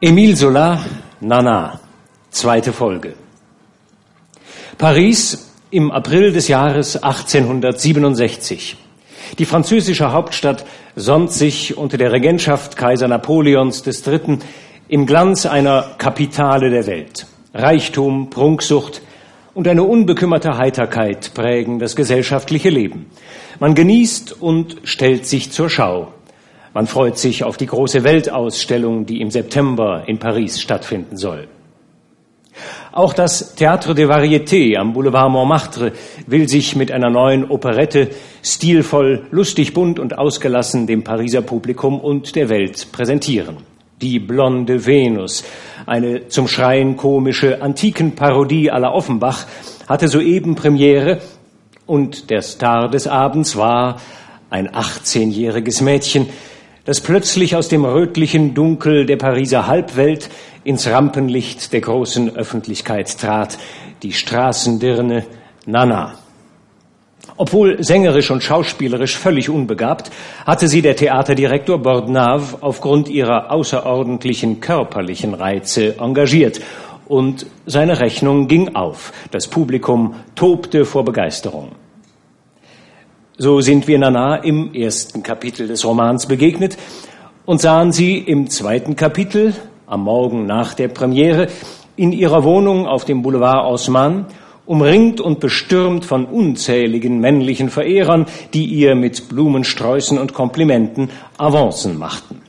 Emile Zola, Nana, zweite Folge. Paris im April des Jahres 1867. Die französische Hauptstadt sonnt sich unter der Regentschaft Kaiser Napoleons III. im Glanz einer Kapitale der Welt. Reichtum, Prunksucht und eine unbekümmerte Heiterkeit prägen das gesellschaftliche Leben. Man genießt und stellt sich zur Schau. Man freut sich auf die große Weltausstellung, die im September in Paris stattfinden soll. Auch das Théâtre des Variétés am Boulevard Montmartre will sich mit einer neuen Operette stilvoll, lustig, bunt und ausgelassen dem Pariser Publikum und der Welt präsentieren. Die blonde Venus, eine zum Schreien komische Antikenparodie aller Offenbach, hatte soeben Premiere und der Star des Abends war ein 18-jähriges Mädchen, das plötzlich aus dem rötlichen Dunkel der Pariser Halbwelt ins Rampenlicht der großen Öffentlichkeit trat, die Straßendirne Nana. Obwohl sängerisch und schauspielerisch völlig unbegabt, hatte sie der Theaterdirektor Bordenave aufgrund ihrer außerordentlichen körperlichen Reize engagiert und seine Rechnung ging auf. Das Publikum tobte vor Begeisterung. So sind wir Nana im ersten Kapitel des Romans begegnet und sahen sie im zweiten Kapitel, am Morgen nach der Premiere, in ihrer Wohnung auf dem Boulevard Haussmann, umringt und bestürmt von unzähligen männlichen Verehrern, die ihr mit Blumensträußen und Komplimenten Avancen machten.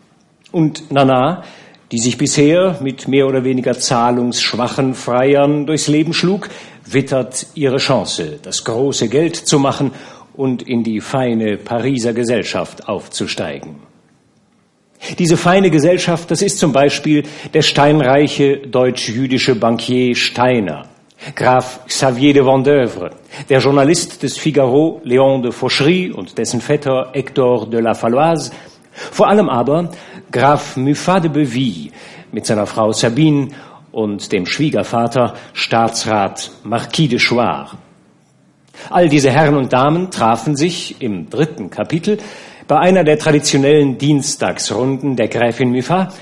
Und Nana, die sich bisher mit mehr oder weniger zahlungsschwachen Freiern durchs Leben schlug, wittert ihre Chance, das große Geld zu machen und in die feine Pariser Gesellschaft aufzusteigen. Diese feine Gesellschaft, das ist zum Beispiel der steinreiche deutsch-jüdische Bankier Steiner, Graf Xavier de Vendeuvre, der Journalist des Figaro Léon de Fauchery und dessen Vetter Hector de la Falloise, vor allem aber Graf Muffat de Beville mit seiner Frau Sabine und dem Schwiegervater Staatsrat Marquis de Chouard. All diese Herren und Damen trafen sich im dritten Kapitel bei einer der traditionellen Dienstagsrunden der Gräfin Muffat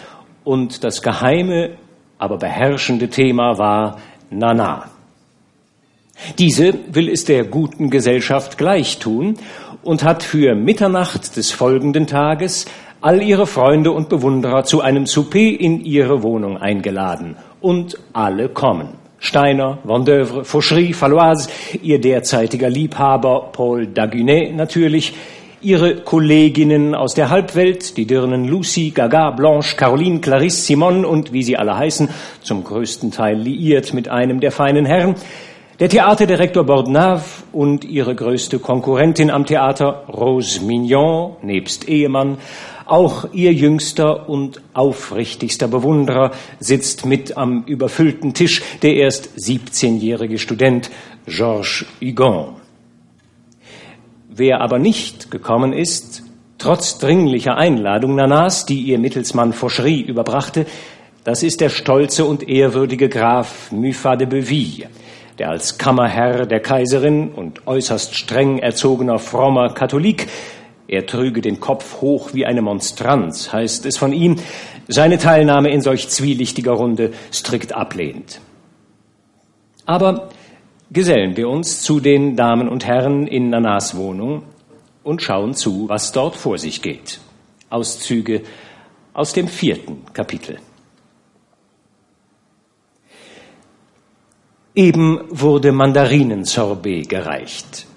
und das geheime, aber beherrschende Thema war Nana. Diese will es der guten Gesellschaft gleich tun und hat für Mitternacht des folgenden Tages all ihre Freunde und Bewunderer zu einem Souper in ihre Wohnung eingeladen. Und alle kommen. Steiner, Vendeuvre, Fauchery, Falloise, ihr derzeitiger Liebhaber Paul Dagunet natürlich, ihre Kolleginnen aus der Halbwelt, die Dirnen Lucy, Gaga, Blanche, Caroline, Clarisse, Simone und wie sie alle heißen, zum größten Teil liiert mit einem der feinen Herren, der Theaterdirektor Bordenave und ihre größte Konkurrentin am Theater, Rose Mignon, nebst Ehemann, auch ihr jüngster und aufrichtigster Bewunderer sitzt mit am überfüllten Tisch der erst 17-jährige Student Georges Hugon. Wer aber nicht gekommen ist, trotz dringlicher Einladung Nanas, die ihr Mittelsmann Fauchery überbrachte, das ist der stolze und ehrwürdige Graf Muffat de Beville, der als Kammerherr der Kaiserin und äußerst streng erzogener frommer Katholik er trüge den Kopf hoch wie eine Monstranz, heißt es von ihm, seine Teilnahme in solch zwielichtiger Runde strikt ablehnt. Aber gesellen wir uns zu den Damen und Herren in Nanas Wohnung und schauen zu, was dort vor sich geht. Auszüge aus dem vierten Kapitel. Eben wurde Mandarinensorbet gereicht.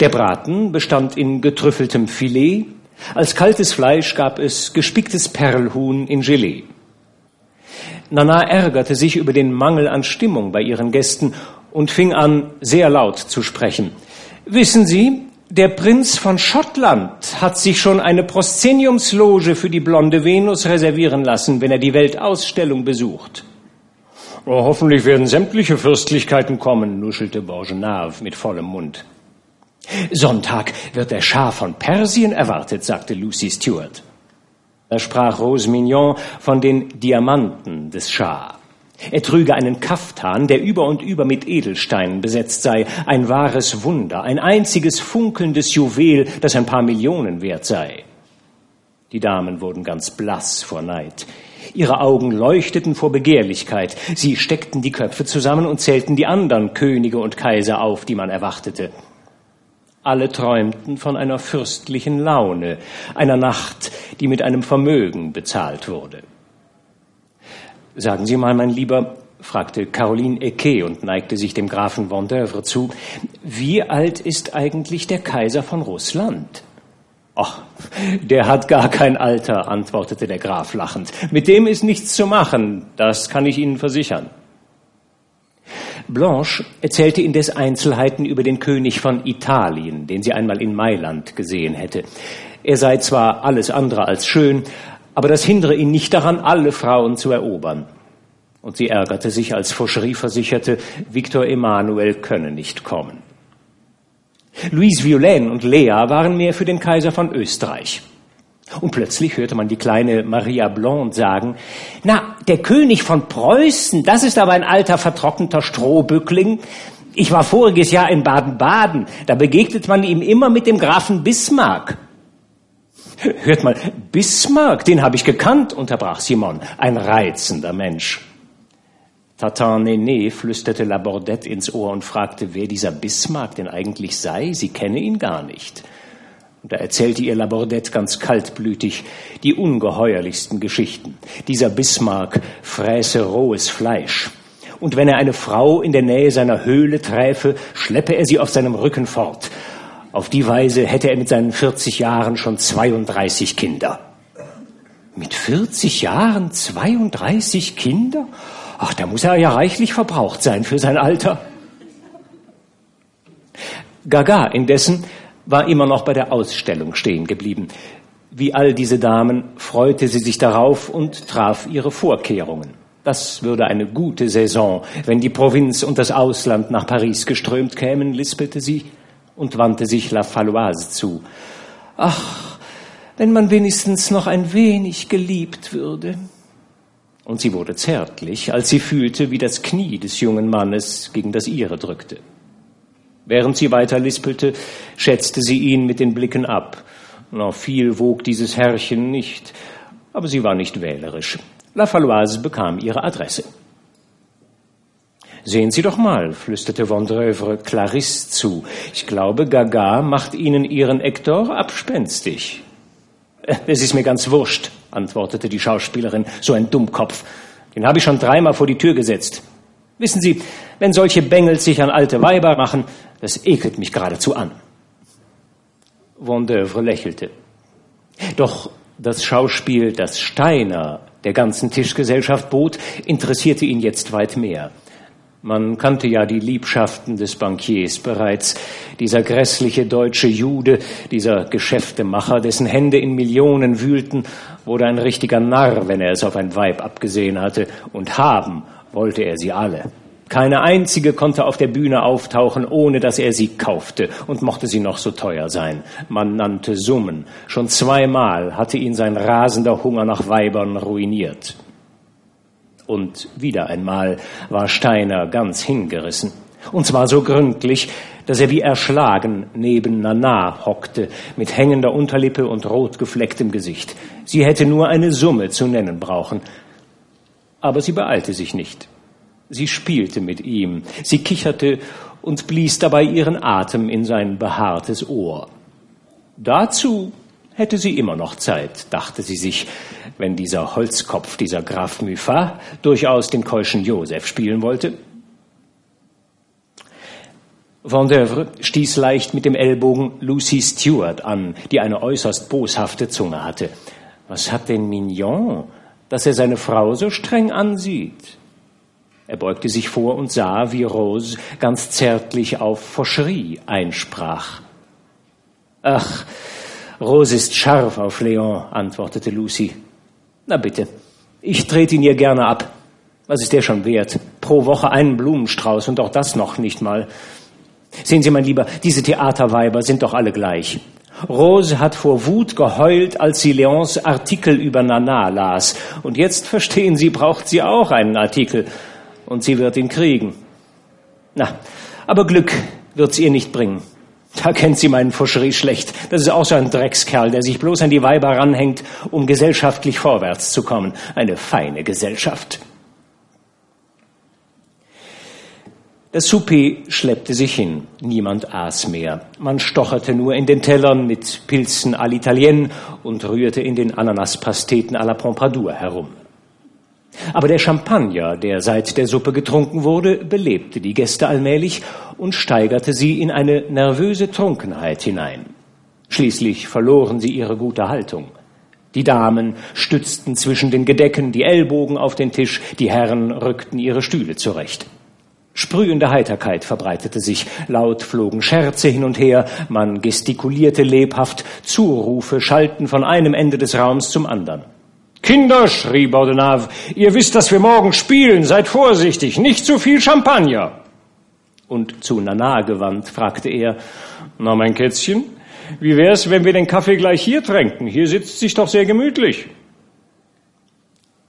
Der Braten bestand in getrüffeltem Filet, als kaltes Fleisch gab es gespicktes Perlhuhn in Gelee. Nana ärgerte sich über den Mangel an Stimmung bei ihren Gästen und fing an, sehr laut zu sprechen. Wissen Sie, der Prinz von Schottland hat sich schon eine Proszeniumsloge für die blonde Venus reservieren lassen, wenn er die Weltausstellung besucht. Oh, hoffentlich werden sämtliche Fürstlichkeiten kommen, nuschelte Bourgenave mit vollem Mund. Sonntag wird der Schah von Persien erwartet, sagte Lucy Stewart. Da sprach Rose Mignon von den Diamanten des Schah. Er trüge einen Kaftan, der über und über mit Edelsteinen besetzt sei, ein wahres Wunder, ein einziges funkelndes Juwel, das ein paar Millionen wert sei. Die Damen wurden ganz blass vor Neid. Ihre Augen leuchteten vor Begehrlichkeit. Sie steckten die Köpfe zusammen und zählten die anderen Könige und Kaiser auf, die man erwartete. Alle träumten von einer fürstlichen Laune, einer Nacht, die mit einem Vermögen bezahlt wurde. Sagen Sie mal, mein Lieber, fragte Caroline Ecke und neigte sich dem Grafen Vendeuvre zu, wie alt ist eigentlich der Kaiser von Russland? Ach, der hat gar kein Alter, antwortete der Graf lachend. Mit dem ist nichts zu machen, das kann ich Ihnen versichern. Blanche erzählte indes Einzelheiten über den König von Italien, den sie einmal in Mailand gesehen hätte. Er sei zwar alles andere als schön, aber das hindere ihn nicht daran, alle Frauen zu erobern. Und sie ärgerte sich, als Fauchery versicherte, Victor Emmanuel könne nicht kommen. Louise Violaine und Lea waren mehr für den Kaiser von Österreich. Und plötzlich hörte man die kleine Maria Blonde sagen, na, der König von Preußen, das ist aber ein alter, vertrockneter Strohbückling. Ich war voriges Jahr in Baden-Baden, da begegnet man ihm immer mit dem Grafen Bismarck. Hört mal, Bismarck, den habe ich gekannt, unterbrach Simon, ein reizender Mensch. Tatin Nené flüsterte Labordette ins Ohr und fragte, wer dieser Bismarck denn eigentlich sei. Sie kenne ihn gar nicht. Und da erzählte ihr Labordette ganz kaltblütig die ungeheuerlichsten Geschichten. Dieser Bismarck fräße rohes Fleisch. Und wenn er eine Frau in der Nähe seiner Höhle träfe, schleppe er sie auf seinem Rücken fort. Auf die Weise hätte er mit seinen 40 Jahren schon 32 Kinder. Mit 40 Jahren 32 Kinder? Ach, da muss er ja reichlich verbraucht sein für sein Alter. Gaga indessen war immer noch bei der Ausstellung stehen geblieben. Wie all diese Damen freute sie sich darauf und traf ihre Vorkehrungen. Das würde eine gute Saison, wenn die Provinz und das Ausland nach Paris geströmt kämen, lispelte sie und wandte sich La Falloise zu. Ach, wenn man wenigstens noch ein wenig geliebt würde und sie wurde zärtlich, als sie fühlte, wie das Knie des jungen Mannes gegen das ihre drückte. Während sie weiter lispelte, schätzte sie ihn mit den Blicken ab. Noch viel wog dieses Herrchen nicht, aber sie war nicht wählerisch. La Falloise bekam ihre Adresse. Sehen Sie doch mal, flüsterte Vendreuve Clarisse zu. Ich glaube, Gaga macht Ihnen Ihren Hector abspenstig. Es ist mir ganz wurscht, antwortete die Schauspielerin, so ein Dummkopf. Den habe ich schon dreimal vor die Tür gesetzt. Wissen Sie, wenn solche Bengels sich an alte Weiber machen, das ekelt mich geradezu an. Vendeuvre lächelte. Doch das Schauspiel, das Steiner der ganzen Tischgesellschaft bot, interessierte ihn jetzt weit mehr. Man kannte ja die Liebschaften des Bankiers bereits. Dieser grässliche deutsche Jude, dieser Geschäftemacher, dessen Hände in Millionen wühlten, wurde ein richtiger Narr, wenn er es auf ein Weib abgesehen hatte. Und haben wollte er sie alle. Keine einzige konnte auf der Bühne auftauchen, ohne dass er sie kaufte, und mochte sie noch so teuer sein. Man nannte Summen. Schon zweimal hatte ihn sein rasender Hunger nach Weibern ruiniert. Und wieder einmal war Steiner ganz hingerissen. Und zwar so gründlich, dass er wie erschlagen neben Nana hockte, mit hängender Unterlippe und rotgeflecktem Gesicht. Sie hätte nur eine Summe zu nennen brauchen. Aber sie beeilte sich nicht. Sie spielte mit ihm, sie kicherte und blies dabei ihren Atem in sein behaartes Ohr. Dazu hätte sie immer noch Zeit, dachte sie sich, wenn dieser Holzkopf, dieser Graf Muffat, durchaus den keuschen Josef spielen wollte. Vendeuvre stieß leicht mit dem Ellbogen Lucy Stewart an, die eine äußerst boshafte Zunge hatte. Was hat denn Mignon, dass er seine Frau so streng ansieht? Er beugte sich vor und sah, wie Rose ganz zärtlich auf Faucherie einsprach. Ach, Rose ist scharf auf Leon, antwortete Lucy. Na bitte, ich trete ihn ihr gerne ab. Was ist der schon wert? Pro Woche einen Blumenstrauß und auch das noch nicht mal. Sehen Sie, mein Lieber, diese Theaterweiber sind doch alle gleich. Rose hat vor Wut geheult, als sie Leons Artikel über Nana las. Und jetzt verstehen Sie, braucht sie auch einen Artikel. Und sie wird ihn kriegen. Na, aber Glück wird's ihr nicht bringen. Da kennt sie meinen Foucherie schlecht. Das ist auch so ein Dreckskerl, der sich bloß an die Weiber ranhängt, um gesellschaftlich vorwärts zu kommen. Eine feine Gesellschaft. Das Souper schleppte sich hin. Niemand aß mehr. Man stocherte nur in den Tellern mit Pilzen à l'Italienne und rührte in den Ananaspasteten à la Pompadour herum. Aber der Champagner, der seit der Suppe getrunken wurde, belebte die Gäste allmählich und steigerte sie in eine nervöse Trunkenheit hinein. Schließlich verloren sie ihre gute Haltung. Die Damen stützten zwischen den Gedecken die Ellbogen auf den Tisch, die Herren rückten ihre Stühle zurecht. Sprühende Heiterkeit verbreitete sich, laut flogen Scherze hin und her, man gestikulierte lebhaft, Zurufe schallten von einem Ende des Raums zum anderen. Kinder, schrie Bordenave, ihr wisst, dass wir morgen spielen, seid vorsichtig, nicht zu viel Champagner. Und zu Nana gewandt, fragte er, na mein Kätzchen, wie wär's, wenn wir den Kaffee gleich hier tränken? Hier sitzt sich doch sehr gemütlich.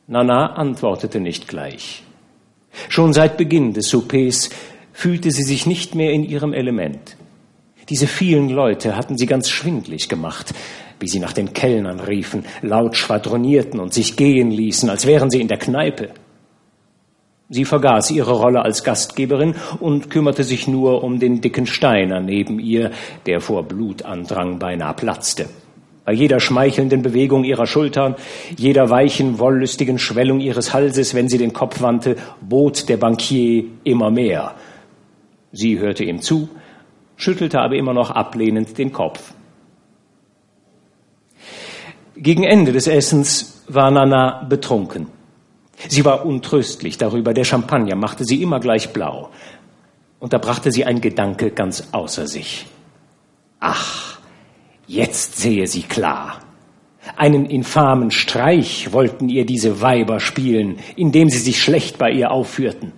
Nana antwortete nicht gleich. Schon seit Beginn des Soupers fühlte sie sich nicht mehr in ihrem Element. Diese vielen Leute hatten sie ganz schwindlig gemacht, wie sie nach den Kellnern riefen, laut schwadronierten und sich gehen ließen, als wären sie in der Kneipe. Sie vergaß ihre Rolle als Gastgeberin und kümmerte sich nur um den dicken Steiner neben ihr, der vor Blutandrang beinahe platzte. Bei jeder schmeichelnden Bewegung ihrer Schultern, jeder weichen, wollüstigen Schwellung ihres Halses, wenn sie den Kopf wandte, bot der Bankier immer mehr. Sie hörte ihm zu, schüttelte aber immer noch ablehnend den Kopf. Gegen Ende des Essens war Nana betrunken. Sie war untröstlich darüber, der Champagner machte sie immer gleich blau. Und da brachte sie ein Gedanke ganz außer sich. Ach, jetzt sehe sie klar. Einen infamen Streich wollten ihr diese Weiber spielen, indem sie sich schlecht bei ihr aufführten.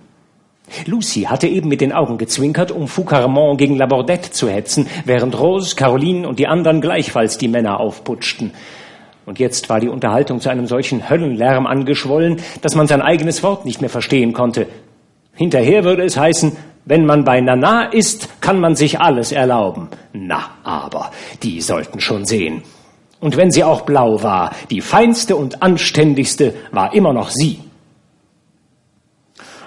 Lucy hatte eben mit den Augen gezwinkert, um Foucarmont gegen Labordette zu hetzen, während Rose, Caroline und die anderen gleichfalls die Männer aufputschten. Und jetzt war die Unterhaltung zu einem solchen Höllenlärm angeschwollen, dass man sein eigenes Wort nicht mehr verstehen konnte. Hinterher würde es heißen, wenn man bei Nana ist, kann man sich alles erlauben. Na, aber, die sollten schon sehen. Und wenn sie auch blau war, die feinste und anständigste war immer noch sie.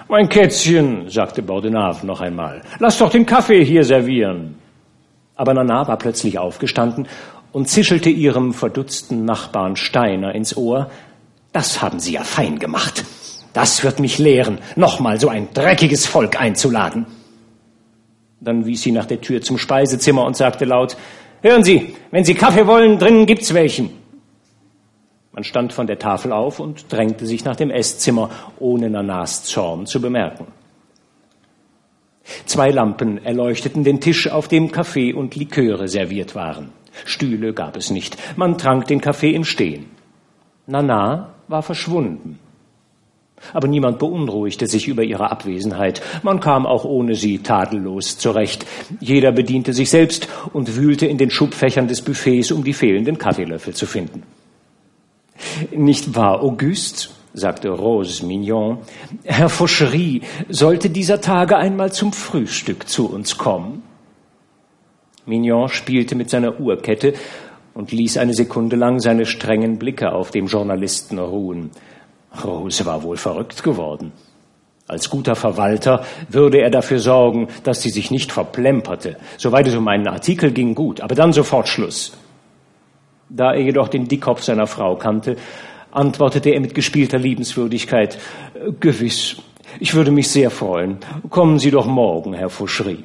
Mein Kätzchen, sagte Bordenave noch einmal, lass doch den Kaffee hier servieren. Aber Nana war plötzlich aufgestanden und zischelte ihrem verdutzten Nachbarn Steiner ins Ohr, das haben Sie ja fein gemacht. Das wird mich lehren, nochmal so ein dreckiges Volk einzuladen. Dann wies sie nach der Tür zum Speisezimmer und sagte laut, Hören Sie, wenn Sie Kaffee wollen, drinnen gibt's welchen. Man stand von der Tafel auf und drängte sich nach dem Esszimmer, ohne Nanas Zorn zu bemerken. Zwei Lampen erleuchteten den Tisch, auf dem Kaffee und Liköre serviert waren. Stühle gab es nicht. Man trank den Kaffee im Stehen. Nana war verschwunden. Aber niemand beunruhigte sich über ihre Abwesenheit. Man kam auch ohne sie tadellos zurecht. Jeder bediente sich selbst und wühlte in den Schubfächern des Buffets, um die fehlenden Kaffeelöffel zu finden. Nicht wahr, Auguste? sagte Rose Mignon. Herr Fauchery sollte dieser Tage einmal zum Frühstück zu uns kommen. Mignon spielte mit seiner Uhrkette und ließ eine Sekunde lang seine strengen Blicke auf dem Journalisten ruhen. Rose war wohl verrückt geworden. Als guter Verwalter würde er dafür sorgen, dass sie sich nicht verplemperte. Soweit es um einen Artikel ging, gut, aber dann sofort Schluss. Da er jedoch den Dickkopf seiner Frau kannte, antwortete er mit gespielter Liebenswürdigkeit, Gewiss, ich würde mich sehr freuen. Kommen Sie doch morgen, Herr Fauchery.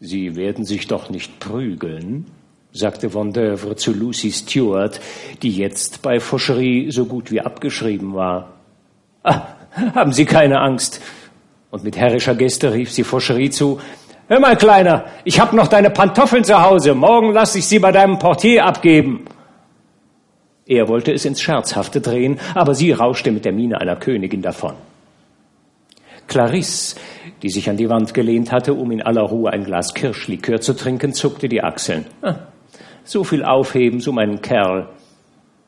Sie werden sich doch nicht prügeln, sagte Vendeuvre zu Lucy Stewart, die jetzt bei Fauchery so gut wie abgeschrieben war. Ah, haben Sie keine Angst. Und mit herrischer Geste rief sie Fauchery zu, Hör mal, Kleiner, ich hab noch deine Pantoffeln zu Hause. Morgen lass ich sie bei deinem Portier abgeben. Er wollte es ins Scherzhafte drehen, aber sie rauschte mit der Miene einer Königin davon. Clarisse, die sich an die Wand gelehnt hatte, um in aller Ruhe ein Glas Kirschlikör zu trinken, zuckte die Achseln. Ah, so viel Aufhebens um einen Kerl.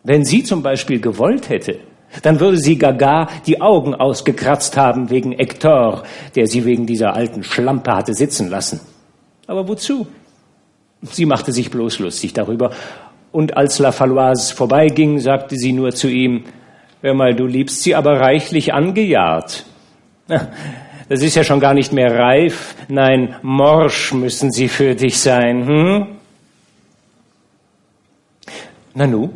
Wenn sie zum Beispiel gewollt hätte, dann würde sie Gaga die Augen ausgekratzt haben wegen Hector, der sie wegen dieser alten Schlampe hatte sitzen lassen. Aber wozu? Sie machte sich bloß lustig darüber. Und als La Faloise vorbeiging, sagte sie nur zu ihm, Hör mal, du liebst sie aber reichlich angejahrt. Das ist ja schon gar nicht mehr reif. Nein, morsch müssen sie für dich sein. Hm? Nanu,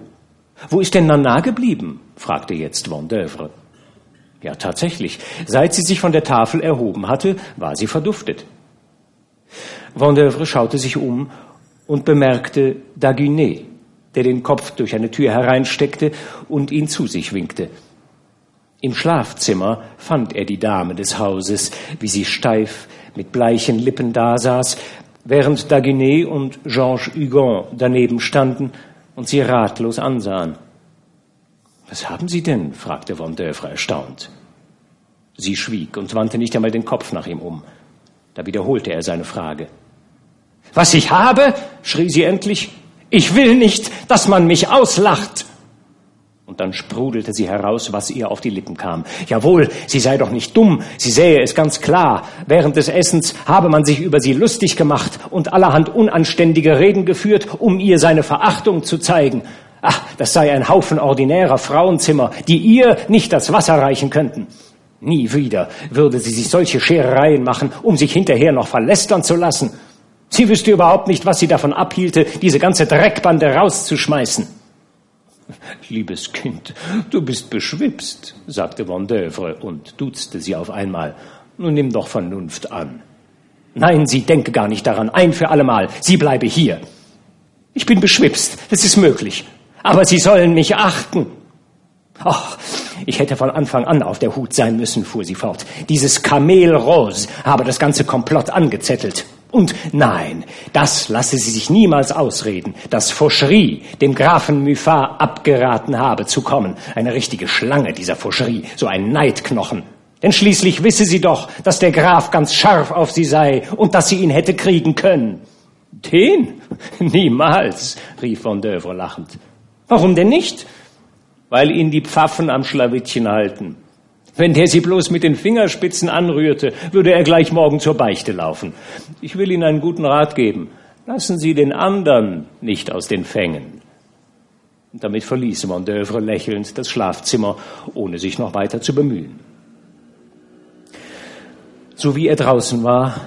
wo ist denn Nana geblieben? fragte jetzt Vendeuvre. Ja, tatsächlich. Seit sie sich von der Tafel erhoben hatte, war sie verduftet. Vendeuvre schaute sich um und bemerkte Dagunet, der den Kopf durch eine Tür hereinsteckte und ihn zu sich winkte. Im Schlafzimmer fand er die Dame des Hauses, wie sie steif mit bleichen Lippen dasaß, während Daguenet und Georges Hugon daneben standen und sie ratlos ansahen. Was haben Sie denn? fragte Vendeuvre erstaunt. Sie schwieg und wandte nicht einmal den Kopf nach ihm um. Da wiederholte er seine Frage. Was ich habe? schrie sie endlich. Ich will nicht, dass man mich auslacht. Und dann sprudelte sie heraus, was ihr auf die Lippen kam. Jawohl, sie sei doch nicht dumm, sie sähe es ganz klar. Während des Essens habe man sich über sie lustig gemacht und allerhand unanständige Reden geführt, um ihr seine Verachtung zu zeigen. Ach, das sei ein Haufen ordinärer Frauenzimmer, die ihr nicht das Wasser reichen könnten. Nie wieder würde sie sich solche Scherereien machen, um sich hinterher noch verlästern zu lassen. Sie wüsste überhaupt nicht, was sie davon abhielte, diese ganze Dreckbande rauszuschmeißen. Liebes Kind, du bist beschwipst, sagte Vendeuvre und duzte sie auf einmal. Nun nimm doch Vernunft an. Nein, sie denke gar nicht daran, ein für allemal, sie bleibe hier. Ich bin beschwipst, es ist möglich, aber sie sollen mich achten. Ach, ich hätte von Anfang an auf der Hut sein müssen, fuhr sie fort. Dieses Kamel Rose habe das ganze Komplott angezettelt. Und nein, das lasse sie sich niemals ausreden, dass Fauchery dem Grafen Muffat abgeraten habe zu kommen. Eine richtige Schlange, dieser Fauchery, so ein Neidknochen. Denn schließlich wisse sie doch, dass der Graf ganz scharf auf sie sei und dass sie ihn hätte kriegen können. Den? Niemals, rief von Dövre lachend. Warum denn nicht? Weil ihn die Pfaffen am Schlawittchen halten. Wenn der sie bloß mit den Fingerspitzen anrührte, würde er gleich morgen zur Beichte laufen. Ich will Ihnen einen guten Rat geben. Lassen Sie den anderen nicht aus den Fängen. Und damit verließ Mondœuvre lächelnd das Schlafzimmer, ohne sich noch weiter zu bemühen. So wie er draußen war,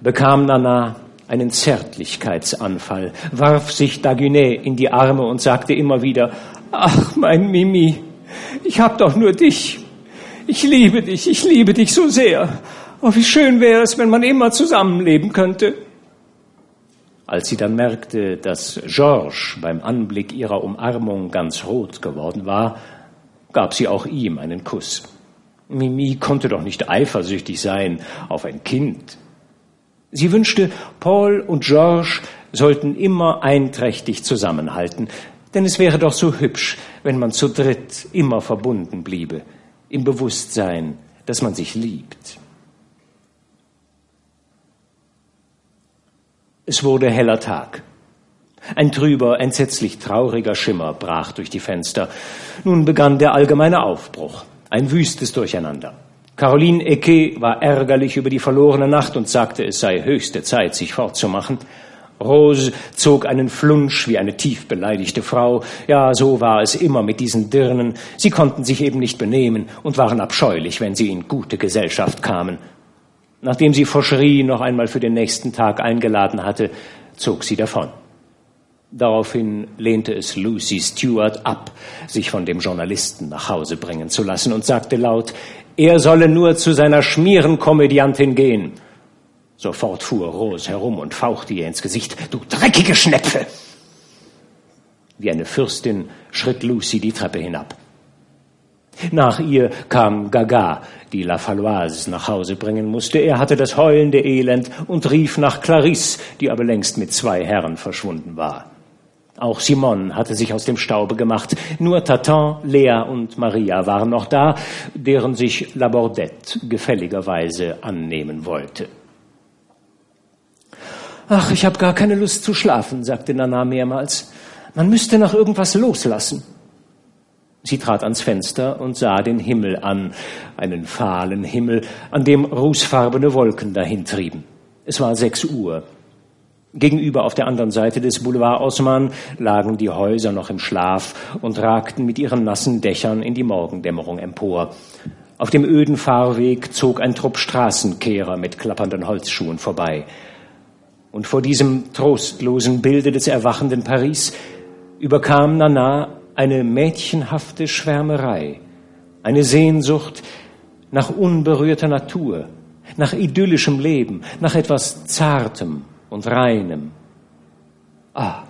bekam Nana einen Zärtlichkeitsanfall, warf sich Dagunet in die Arme und sagte immer wieder, Ach, mein Mimi, ich hab doch nur dich. Ich liebe dich, ich liebe dich so sehr. Oh, wie schön wäre es, wenn man immer zusammenleben könnte. Als sie dann merkte, dass Georges beim Anblick ihrer Umarmung ganz rot geworden war, gab sie auch ihm einen Kuss. Mimi konnte doch nicht eifersüchtig sein auf ein Kind. Sie wünschte, Paul und Georges sollten immer einträchtig zusammenhalten, denn es wäre doch so hübsch, wenn man zu dritt immer verbunden bliebe im Bewusstsein, dass man sich liebt. Es wurde heller Tag. Ein trüber, entsetzlich trauriger Schimmer brach durch die Fenster. Nun begann der allgemeine Aufbruch, ein wüstes Durcheinander. Caroline Ecke war ärgerlich über die verlorene Nacht und sagte, es sei höchste Zeit, sich fortzumachen. Rose zog einen Flunsch wie eine tief beleidigte Frau. Ja, so war es immer mit diesen Dirnen. Sie konnten sich eben nicht benehmen und waren abscheulich, wenn sie in gute Gesellschaft kamen. Nachdem sie Fauchery noch einmal für den nächsten Tag eingeladen hatte, zog sie davon. Daraufhin lehnte es Lucy Stewart ab, sich von dem Journalisten nach Hause bringen zu lassen und sagte laut, er solle nur zu seiner Schmierenkomödiantin gehen. Sofort fuhr Rose herum und fauchte ihr ins Gesicht. Du dreckige Schnepfe! Wie eine Fürstin schritt Lucy die Treppe hinab. Nach ihr kam Gaga, die La Faloise nach Hause bringen musste. Er hatte das heulende Elend und rief nach Clarisse, die aber längst mit zwei Herren verschwunden war. Auch Simone hatte sich aus dem Staube gemacht. Nur Tatan, Lea und Maria waren noch da, deren sich Labordette gefälligerweise annehmen wollte. Ach, ich habe gar keine Lust zu schlafen, sagte Nana mehrmals. Man müsste nach irgendwas loslassen. Sie trat ans Fenster und sah den Himmel an, einen fahlen Himmel, an dem rußfarbene Wolken dahintrieben. Es war sechs Uhr. Gegenüber auf der anderen Seite des Boulevard Osman lagen die Häuser noch im Schlaf und ragten mit ihren nassen Dächern in die Morgendämmerung empor. Auf dem öden Fahrweg zog ein Trupp Straßenkehrer mit klappernden Holzschuhen vorbei. Und vor diesem trostlosen Bilde des erwachenden Paris überkam Nana eine mädchenhafte Schwärmerei, eine Sehnsucht nach unberührter Natur, nach idyllischem Leben, nach etwas Zartem und Reinem. Ah,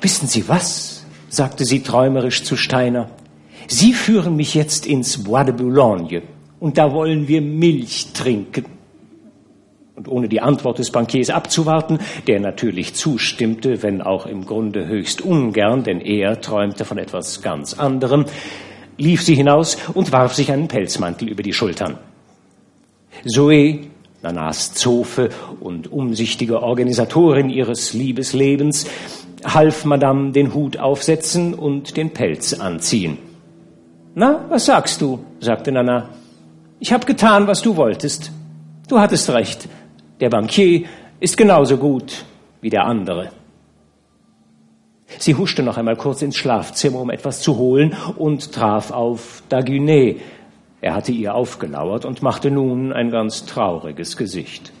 wissen Sie was? sagte sie träumerisch zu Steiner. Sie führen mich jetzt ins Bois de Boulogne und da wollen wir Milch trinken. Und ohne die Antwort des Bankiers abzuwarten, der natürlich zustimmte, wenn auch im Grunde höchst ungern, denn er träumte von etwas ganz anderem, lief sie hinaus und warf sich einen Pelzmantel über die Schultern. Zoe, Nanas Zofe und umsichtige Organisatorin ihres Liebeslebens, half Madame den Hut aufsetzen und den Pelz anziehen. Na, was sagst du? sagte Nana. Ich habe getan, was du wolltest. Du hattest recht. Der Bankier ist genauso gut wie der andere. Sie huschte noch einmal kurz ins Schlafzimmer, um etwas zu holen, und traf auf Dagunet. Er hatte ihr aufgelauert und machte nun ein ganz trauriges Gesicht.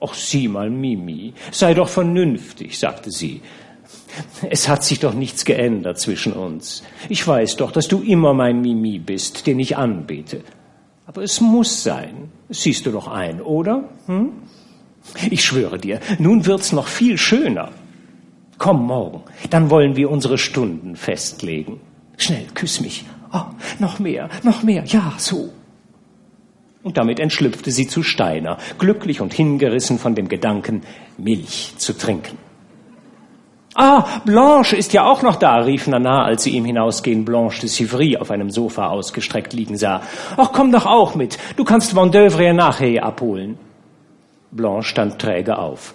Ach, sieh mal, Mimi, sei doch vernünftig, sagte sie. Es hat sich doch nichts geändert zwischen uns. Ich weiß doch, dass du immer mein Mimi bist, den ich anbete. Aber es muss sein. Siehst du doch ein, oder? Hm? Ich schwöre dir, nun wird's noch viel schöner. Komm morgen, dann wollen wir unsere Stunden festlegen. Schnell, küss mich. Oh, noch mehr, noch mehr, ja, so. Und damit entschlüpfte sie zu Steiner, glücklich und hingerissen von dem Gedanken, Milch zu trinken. Ah, Blanche ist ja auch noch da, rief Nana, als sie ihm hinausgehen Blanche de Civry auf einem Sofa ausgestreckt liegen sah. Ach, komm doch auch mit. Du kannst Vendeuvre nachher abholen. Blanche stand träge auf.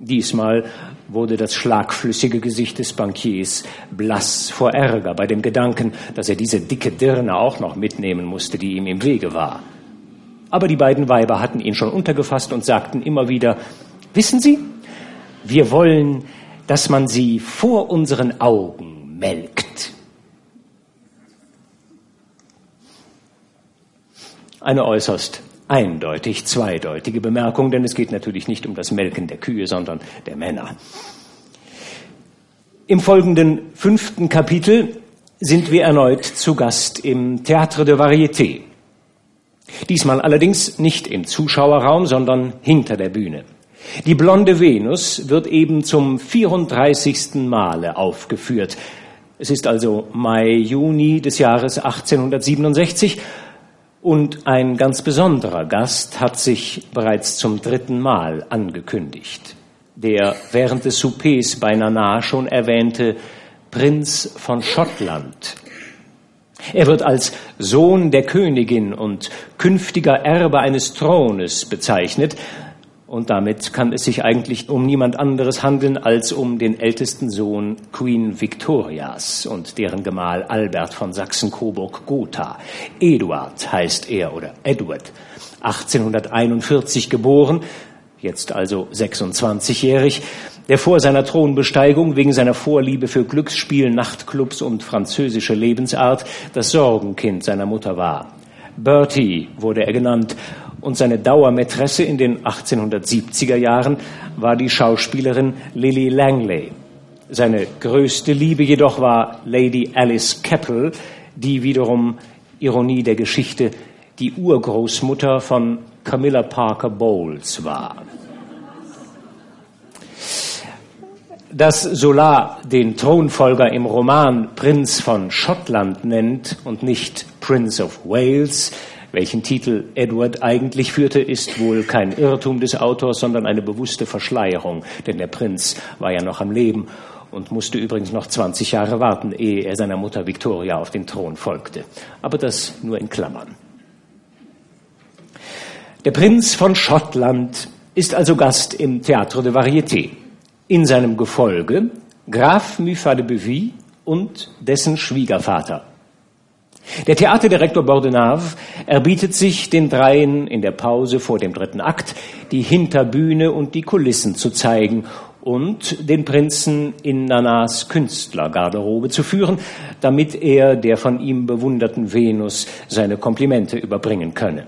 Diesmal wurde das schlagflüssige Gesicht des Bankiers blass vor Ärger bei dem Gedanken, dass er diese dicke Dirne auch noch mitnehmen musste, die ihm im Wege war. Aber die beiden Weiber hatten ihn schon untergefasst und sagten immer wieder, wissen Sie, wir wollen, dass man sie vor unseren Augen melkt. Eine äußerst eindeutig zweideutige Bemerkung, denn es geht natürlich nicht um das Melken der Kühe, sondern der Männer. Im folgenden fünften Kapitel sind wir erneut zu Gast im Théâtre de Variété. Diesmal allerdings nicht im Zuschauerraum, sondern hinter der Bühne. Die blonde Venus wird eben zum 34. Male aufgeführt. Es ist also Mai, Juni des Jahres 1867 und ein ganz besonderer Gast hat sich bereits zum dritten Mal angekündigt. Der während des Soupers bei Nana schon erwähnte Prinz von Schottland. Er wird als Sohn der Königin und künftiger Erbe eines Thrones bezeichnet, und damit kann es sich eigentlich um niemand anderes handeln als um den ältesten Sohn Queen Victorias und deren Gemahl Albert von Sachsen-Coburg-Gotha. Eduard heißt er oder Edward. 1841 geboren, jetzt also 26-jährig, der vor seiner Thronbesteigung wegen seiner Vorliebe für Glücksspiel, Nachtclubs und französische Lebensart das Sorgenkind seiner Mutter war. Bertie wurde er genannt und seine Dauermätresse in den 1870er Jahren war die Schauspielerin Lily Langley. Seine größte Liebe jedoch war Lady Alice Keppel, die wiederum Ironie der Geschichte die Urgroßmutter von Camilla Parker Bowles war. Dass Solar den Thronfolger im Roman Prinz von Schottland nennt und nicht Prince of Wales, welchen Titel Edward eigentlich führte, ist wohl kein Irrtum des Autors, sondern eine bewusste Verschleierung, denn der Prinz war ja noch am Leben und musste übrigens noch 20 Jahre warten, ehe er seiner Mutter Victoria auf den Thron folgte. Aber das nur in Klammern. Der Prinz von Schottland ist also Gast im Théâtre de Variété. In seinem Gefolge Graf Muffat de Bevy und dessen Schwiegervater. Der Theaterdirektor Bordenave erbietet sich den Dreien in der Pause vor dem dritten Akt, die Hinterbühne und die Kulissen zu zeigen und den Prinzen in Nanas Künstlergarderobe zu führen, damit er der von ihm bewunderten Venus seine Komplimente überbringen könne.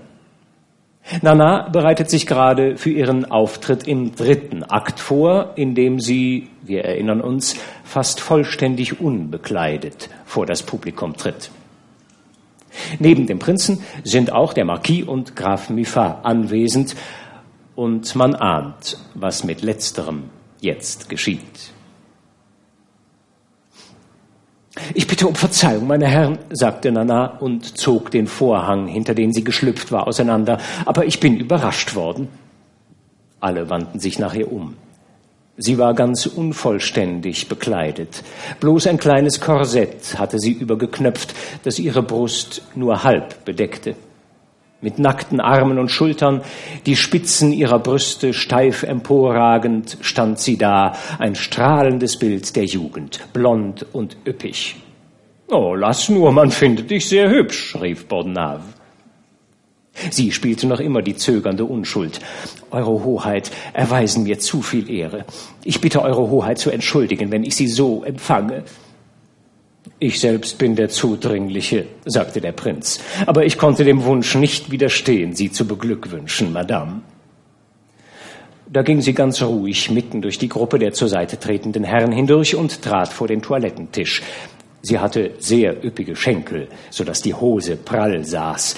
Nana bereitet sich gerade für ihren Auftritt im dritten Akt vor, in dem sie, wir erinnern uns, fast vollständig unbekleidet vor das Publikum tritt. Neben dem Prinzen sind auch der Marquis und Graf Muffat anwesend, und man ahnt, was mit letzterem jetzt geschieht. Ich bitte um Verzeihung, meine Herren, sagte Nana und zog den Vorhang, hinter den sie geschlüpft war, auseinander, aber ich bin überrascht worden. Alle wandten sich nach ihr um. Sie war ganz unvollständig bekleidet. Bloß ein kleines Korsett hatte sie übergeknöpft, das ihre Brust nur halb bedeckte. Mit nackten Armen und Schultern, die Spitzen ihrer Brüste steif emporragend, stand sie da, ein strahlendes Bild der Jugend, blond und üppig. Oh, lass nur, man findet dich sehr hübsch, rief Bordenave. Sie spielte noch immer die zögernde Unschuld. Eure Hoheit erweisen mir zu viel Ehre. Ich bitte Eure Hoheit zu entschuldigen, wenn ich Sie so empfange. Ich selbst bin der Zudringliche, sagte der Prinz, aber ich konnte dem Wunsch nicht widerstehen, Sie zu beglückwünschen, Madame. Da ging sie ganz ruhig mitten durch die Gruppe der zur Seite tretenden Herren hindurch und trat vor den Toilettentisch. Sie hatte sehr üppige Schenkel, so dass die Hose prall saß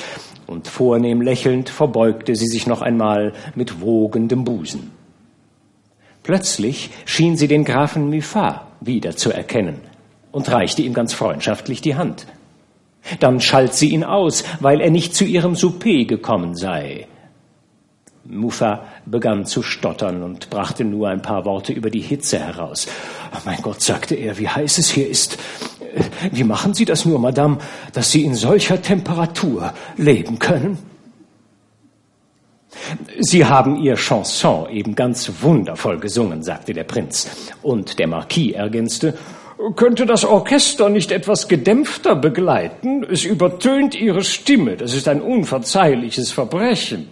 und vornehm lächelnd verbeugte sie sich noch einmal mit wogendem Busen. Plötzlich schien sie den Grafen Muffat wieder zu erkennen und reichte ihm ganz freundschaftlich die Hand. Dann schalt sie ihn aus, weil er nicht zu ihrem Souper gekommen sei. Mufa begann zu stottern und brachte nur ein paar Worte über die Hitze heraus. Oh mein Gott, sagte er, wie heiß es hier ist. Wie machen Sie das nur, Madame, dass Sie in solcher Temperatur leben können? Sie haben Ihr Chanson eben ganz wundervoll gesungen, sagte der Prinz. Und der Marquis ergänzte, könnte das Orchester nicht etwas gedämpfter begleiten? Es übertönt Ihre Stimme. Das ist ein unverzeihliches Verbrechen.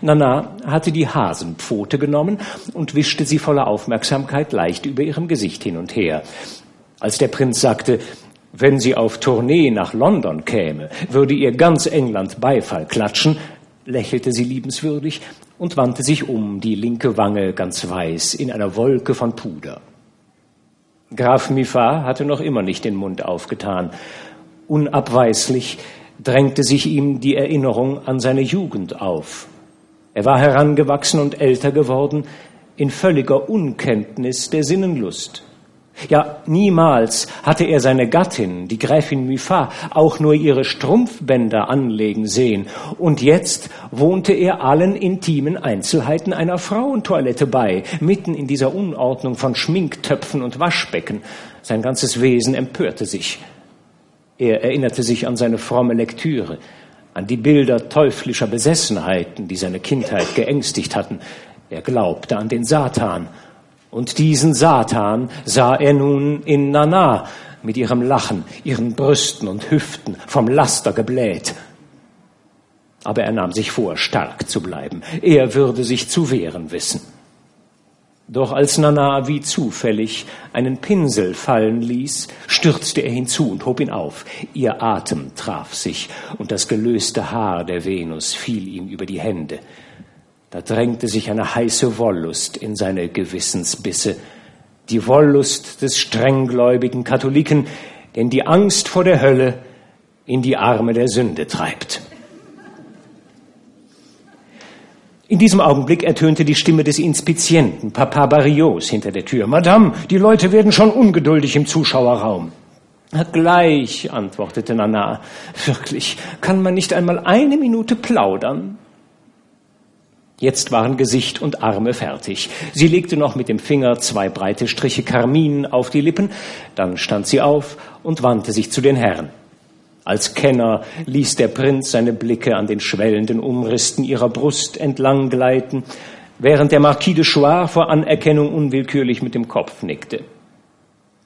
Nana hatte die Hasenpfote genommen und wischte sie voller Aufmerksamkeit leicht über ihrem Gesicht hin und her. Als der Prinz sagte, wenn sie auf Tournee nach London käme, würde ihr ganz England Beifall klatschen, lächelte sie liebenswürdig und wandte sich um, die linke Wange ganz weiß in einer Wolke von Puder. Graf Muffat hatte noch immer nicht den Mund aufgetan. Unabweislich drängte sich ihm die Erinnerung an seine Jugend auf. Er war herangewachsen und älter geworden in völliger Unkenntnis der Sinnenlust. Ja, niemals hatte er seine Gattin, die Gräfin Muffat, auch nur ihre Strumpfbänder anlegen sehen. Und jetzt wohnte er allen intimen Einzelheiten einer Frauentoilette bei, mitten in dieser Unordnung von Schminktöpfen und Waschbecken. Sein ganzes Wesen empörte sich. Er erinnerte sich an seine fromme Lektüre, an die Bilder teuflischer Besessenheiten, die seine Kindheit geängstigt hatten. Er glaubte an den Satan und diesen Satan sah er nun in Nana mit ihrem Lachen, ihren Brüsten und Hüften vom Laster gebläht. Aber er nahm sich vor, stark zu bleiben. Er würde sich zu wehren wissen. Doch als Nana wie zufällig einen Pinsel fallen ließ, stürzte er hinzu und hob ihn auf. Ihr Atem traf sich und das gelöste Haar der Venus fiel ihm über die Hände. Da drängte sich eine heiße Wollust in seine Gewissensbisse, die Wollust des strenggläubigen Katholiken, den die Angst vor der Hölle in die Arme der Sünde treibt. In diesem Augenblick ertönte die Stimme des Inspizienten, Papa Barrios, hinter der Tür. Madame, die Leute werden schon ungeduldig im Zuschauerraum. Gleich, antwortete Nana. Wirklich, kann man nicht einmal eine Minute plaudern? Jetzt waren Gesicht und Arme fertig. Sie legte noch mit dem Finger zwei breite Striche Karmin auf die Lippen, dann stand sie auf und wandte sich zu den Herren. Als Kenner ließ der Prinz seine Blicke an den schwellenden Umristen ihrer Brust entlang gleiten, während der Marquis de Choix vor Anerkennung unwillkürlich mit dem Kopf nickte.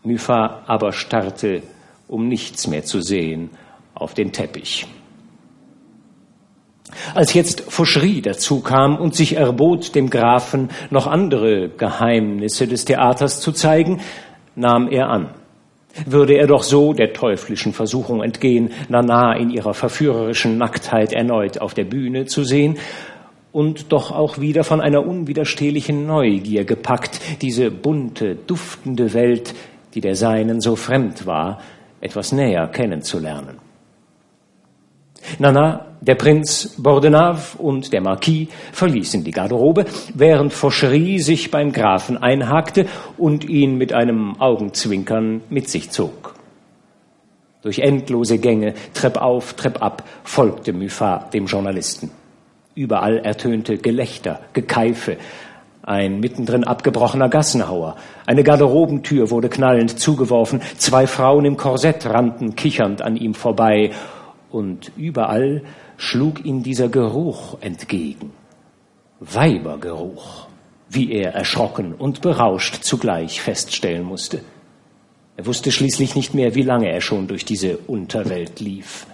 Muffat aber starrte, um nichts mehr zu sehen, auf den Teppich. Als jetzt Fauchery dazu kam und sich erbot, dem Grafen noch andere Geheimnisse des Theaters zu zeigen, nahm er an. Würde er doch so der teuflischen Versuchung entgehen, Nana in ihrer verführerischen Nacktheit erneut auf der Bühne zu sehen, und doch auch wieder von einer unwiderstehlichen Neugier gepackt, diese bunte, duftende Welt, die der Seinen so fremd war, etwas näher kennenzulernen. Nana, der Prinz Bordenave und der Marquis verließen die Garderobe, während Fauchery sich beim Grafen einhakte und ihn mit einem Augenzwinkern mit sich zog. Durch endlose Gänge, Trepp auf, Trepp ab, folgte Muffat dem Journalisten. Überall ertönte Gelächter, Gekeife, ein mittendrin abgebrochener Gassenhauer. Eine Garderobentür wurde knallend zugeworfen. Zwei Frauen im Korsett rannten kichernd an ihm vorbei und überall schlug ihm dieser Geruch entgegen. Weibergeruch, wie er erschrocken und berauscht zugleich feststellen musste. Er wusste schließlich nicht mehr, wie lange er schon durch diese Unterwelt lief.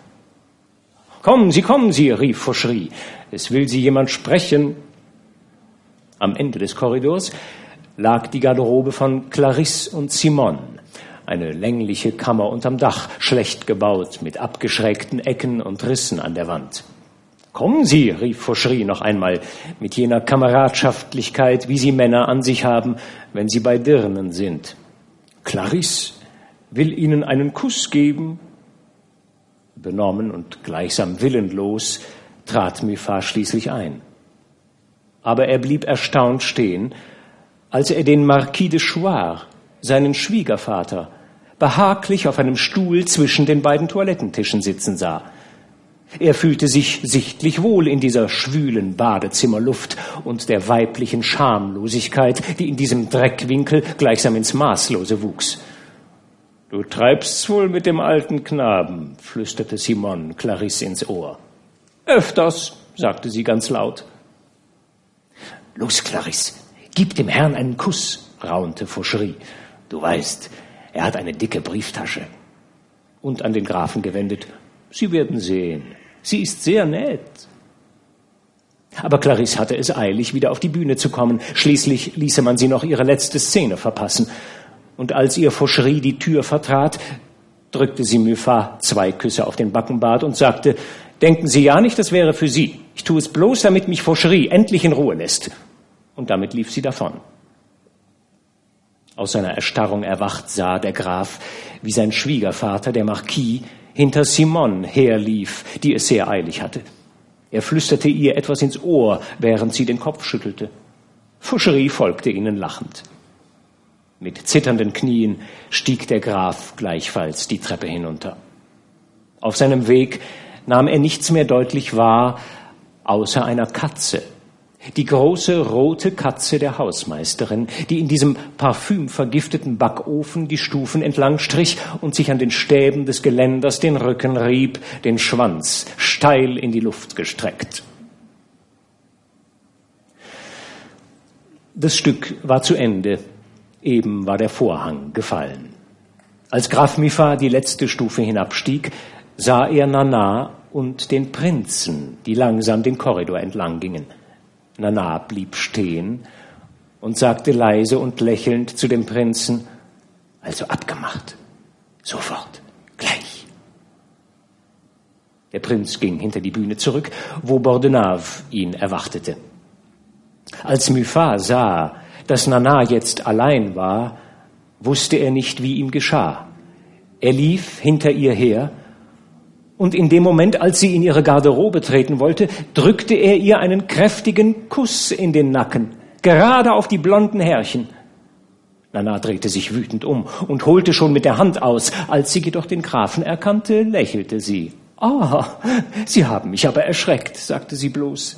Kommen Sie, kommen Sie, rief Fauchery. Es will Sie jemand sprechen. Am Ende des Korridors lag die Garderobe von Clarisse und Simone eine längliche Kammer unterm Dach, schlecht gebaut, mit abgeschrägten Ecken und Rissen an der Wand. Kommen Sie, rief Fauchery noch einmal, mit jener Kameradschaftlichkeit, wie sie Männer an sich haben, wenn sie bei Dirnen sind. Clarisse will Ihnen einen Kuss geben. Benommen und gleichsam willenlos trat Muffat schließlich ein. Aber er blieb erstaunt stehen, als er den Marquis de Chouard seinen Schwiegervater behaglich auf einem Stuhl zwischen den beiden Toilettentischen sitzen sah. Er fühlte sich sichtlich wohl in dieser schwülen Badezimmerluft und der weiblichen Schamlosigkeit, die in diesem Dreckwinkel gleichsam ins Maßlose wuchs. Du treibst's wohl mit dem alten Knaben, flüsterte Simon Clarisse ins Ohr. Öfters, sagte sie ganz laut. Los, Clarisse, gib dem Herrn einen Kuss, raunte Fauchery. Du weißt, er hat eine dicke Brieftasche. Und an den Grafen gewendet, Sie werden sehen, sie ist sehr nett. Aber Clarisse hatte es eilig, wieder auf die Bühne zu kommen. Schließlich ließe man sie noch ihre letzte Szene verpassen. Und als ihr Fauchery die Tür vertrat, drückte sie Muffat zwei Küsse auf den Backenbart und sagte, denken Sie ja nicht, das wäre für Sie. Ich tue es bloß, damit mich Fauchery endlich in Ruhe lässt. Und damit lief sie davon. Aus seiner Erstarrung erwacht sah der Graf, wie sein Schwiegervater, der Marquis, hinter Simone herlief, die es sehr eilig hatte. Er flüsterte ihr etwas ins Ohr, während sie den Kopf schüttelte. Foucherie folgte ihnen lachend. Mit zitternden Knien stieg der Graf gleichfalls die Treppe hinunter. Auf seinem Weg nahm er nichts mehr deutlich wahr, außer einer Katze, die große rote Katze der Hausmeisterin, die in diesem parfümvergifteten Backofen die Stufen entlang strich und sich an den Stäben des Geländers den Rücken rieb, den Schwanz steil in die Luft gestreckt. Das Stück war zu Ende. Eben war der Vorhang gefallen. Als Graf Mifa die letzte Stufe hinabstieg, sah er Nana und den Prinzen, die langsam den Korridor entlang gingen. Nana blieb stehen und sagte leise und lächelnd zu dem Prinzen, also abgemacht, sofort, gleich. Der Prinz ging hinter die Bühne zurück, wo Bordenave ihn erwartete. Als Muffat sah, dass Nana jetzt allein war, wusste er nicht, wie ihm geschah. Er lief hinter ihr her und in dem Moment, als sie in ihre Garderobe treten wollte, drückte er ihr einen kräftigen Kuss in den Nacken, gerade auf die blonden Härchen. Nana drehte sich wütend um und holte schon mit der Hand aus. Als sie jedoch den Grafen erkannte, lächelte sie. Ah, Sie haben mich aber erschreckt, sagte sie bloß.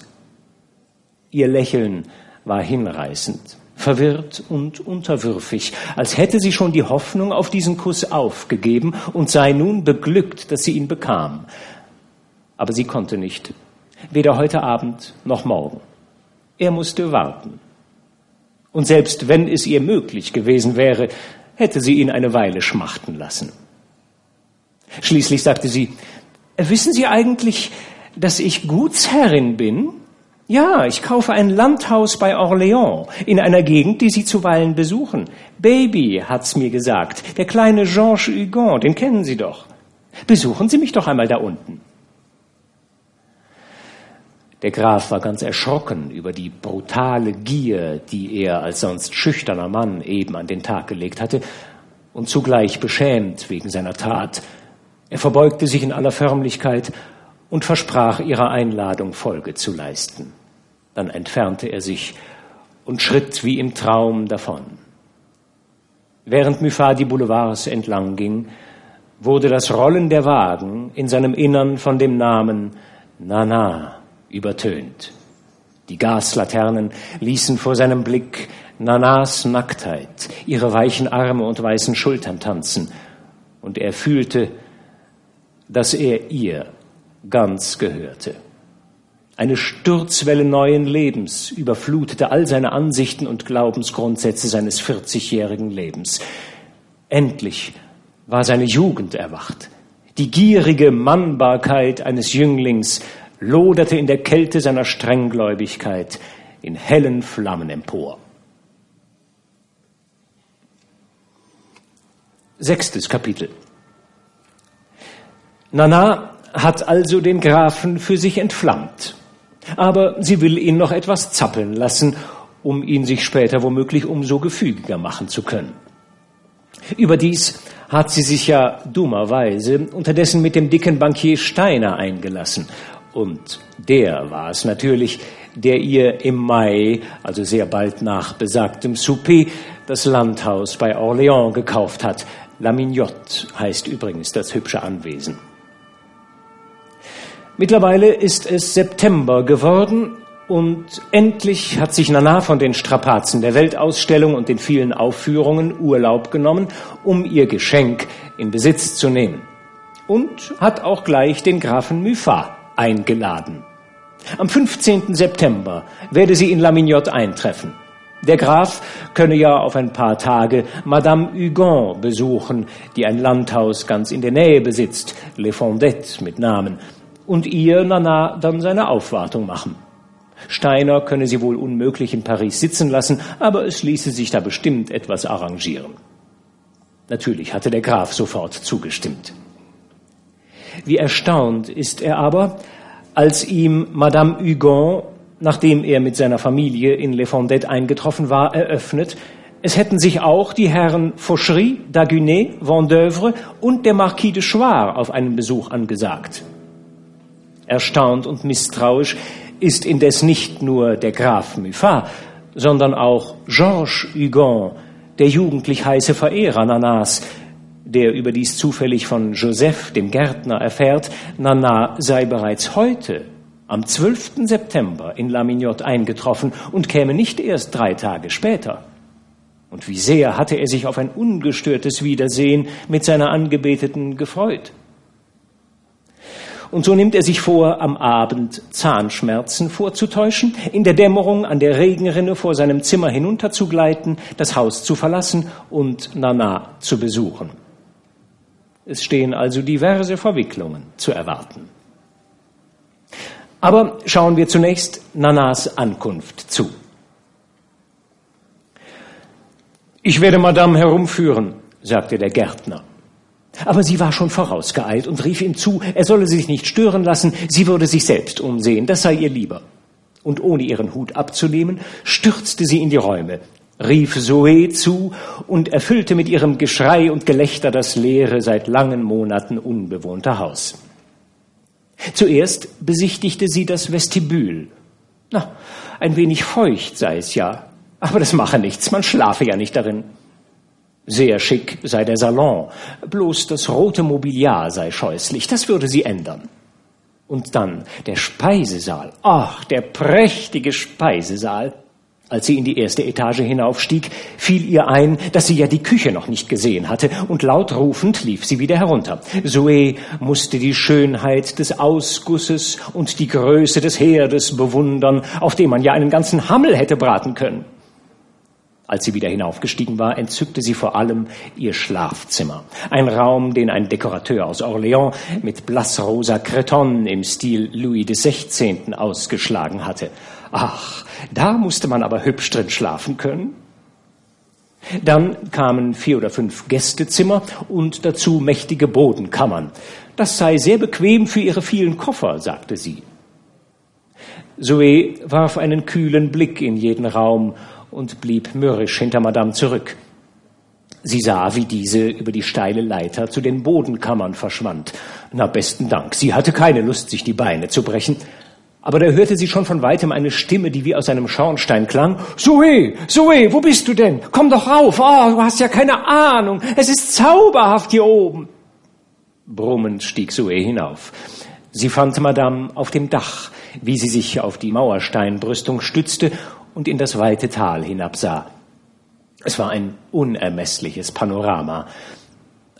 Ihr Lächeln war hinreißend verwirrt und unterwürfig, als hätte sie schon die Hoffnung auf diesen Kuss aufgegeben und sei nun beglückt, dass sie ihn bekam. Aber sie konnte nicht, weder heute Abend noch morgen. Er musste warten. Und selbst wenn es ihr möglich gewesen wäre, hätte sie ihn eine Weile schmachten lassen. Schließlich sagte sie, wissen Sie eigentlich, dass ich Gutsherrin bin? Ja, ich kaufe ein Landhaus bei Orléans, in einer Gegend, die Sie zuweilen besuchen. Baby hat's mir gesagt, der kleine Georges Hugon, den kennen Sie doch. Besuchen Sie mich doch einmal da unten. Der Graf war ganz erschrocken über die brutale Gier, die er als sonst schüchterner Mann eben an den Tag gelegt hatte, und zugleich beschämt wegen seiner Tat. Er verbeugte sich in aller Förmlichkeit und versprach ihrer Einladung Folge zu leisten. Dann entfernte er sich und schritt wie im Traum davon. Während Muffat die Boulevards entlang ging, wurde das Rollen der Wagen in seinem Innern von dem Namen Nana übertönt. Die Gaslaternen ließen vor seinem Blick Nanas Nacktheit, ihre weichen Arme und weißen Schultern tanzen, und er fühlte, dass er ihr ganz gehörte. Eine Sturzwelle neuen Lebens überflutete all seine Ansichten und Glaubensgrundsätze seines 40-jährigen Lebens. Endlich war seine Jugend erwacht. Die gierige Mannbarkeit eines Jünglings loderte in der Kälte seiner Strenggläubigkeit in hellen Flammen empor. Sechstes Kapitel. Nana hat also den Grafen für sich entflammt. Aber sie will ihn noch etwas zappeln lassen, um ihn sich später womöglich umso gefügiger machen zu können. Überdies hat sie sich ja dummerweise unterdessen mit dem dicken Bankier Steiner eingelassen und der war es natürlich, der ihr im Mai, also sehr bald nach besagtem Souper, das Landhaus bei Orléans gekauft hat. La Mignotte heißt übrigens das hübsche Anwesen. Mittlerweile ist es September geworden und endlich hat sich Nana von den Strapazen der Weltausstellung und den vielen Aufführungen Urlaub genommen, um ihr Geschenk in Besitz zu nehmen. Und hat auch gleich den Grafen Muffat eingeladen. Am 15. September werde sie in La Mignotte eintreffen. Der Graf könne ja auf ein paar Tage Madame Hugon besuchen, die ein Landhaus ganz in der Nähe besitzt, Le Fondettes mit Namen, und ihr Nana dann seine Aufwartung machen. Steiner könne sie wohl unmöglich in Paris sitzen lassen, aber es ließe sich da bestimmt etwas arrangieren. Natürlich hatte der Graf sofort zugestimmt. Wie erstaunt ist er aber, als ihm Madame Hugon, nachdem er mit seiner Familie in Le Fondet eingetroffen war, eröffnet, es hätten sich auch die Herren Fauchery, Dagunet, Vendeuvre und der Marquis de Choir auf einen Besuch angesagt. Erstaunt und misstrauisch ist indes nicht nur der Graf Muffat, sondern auch Georges Hugon, der jugendlich heiße Verehrer Nanas, der überdies zufällig von Joseph, dem Gärtner, erfährt, Nana sei bereits heute, am 12. September, in La Mignotte eingetroffen und käme nicht erst drei Tage später. Und wie sehr hatte er sich auf ein ungestörtes Wiedersehen mit seiner Angebeteten gefreut. Und so nimmt er sich vor, am Abend Zahnschmerzen vorzutäuschen, in der Dämmerung an der Regenrinne vor seinem Zimmer hinunterzugleiten, das Haus zu verlassen und Nana zu besuchen. Es stehen also diverse Verwicklungen zu erwarten. Aber schauen wir zunächst Nanas Ankunft zu. Ich werde Madame herumführen, sagte der Gärtner. Aber sie war schon vorausgeeilt und rief ihm zu, er solle sich nicht stören lassen, sie würde sich selbst umsehen, das sei ihr lieber. Und ohne ihren Hut abzunehmen, stürzte sie in die Räume, rief Zoe zu und erfüllte mit ihrem Geschrei und Gelächter das leere, seit langen Monaten unbewohnte Haus. Zuerst besichtigte sie das Vestibül. Na, ein wenig feucht sei es ja, aber das mache nichts, man schlafe ja nicht darin. Sehr schick sei der Salon, bloß das rote Mobiliar sei scheußlich, das würde sie ändern. Und dann der Speisesaal, ach, der prächtige Speisesaal. Als sie in die erste Etage hinaufstieg, fiel ihr ein, dass sie ja die Küche noch nicht gesehen hatte, und laut rufend lief sie wieder herunter. Zoe musste die Schönheit des Ausgusses und die Größe des Herdes bewundern, auf dem man ja einen ganzen Hammel hätte braten können. Als sie wieder hinaufgestiegen war, entzückte sie vor allem ihr Schlafzimmer. Ein Raum, den ein Dekorateur aus Orléans mit blassrosa Cretonne im Stil Louis XVI. ausgeschlagen hatte. Ach, da musste man aber hübsch drin schlafen können. Dann kamen vier oder fünf Gästezimmer und dazu mächtige Bodenkammern. Das sei sehr bequem für ihre vielen Koffer, sagte sie. Zoe warf einen kühlen Blick in jeden Raum und blieb mürrisch hinter Madame zurück. Sie sah, wie diese über die steile Leiter zu den Bodenkammern verschwand. Na, besten Dank. Sie hatte keine Lust, sich die Beine zu brechen. Aber da hörte sie schon von weitem eine Stimme, die wie aus einem Schornstein klang. Zoe, Zoe, wo bist du denn? Komm doch rauf. Oh, du hast ja keine Ahnung. Es ist zauberhaft hier oben. Brummend stieg Zoe hinauf. Sie fand Madame auf dem Dach, wie sie sich auf die Mauersteinbrüstung stützte und in das weite Tal hinabsah. Es war ein unermessliches Panorama.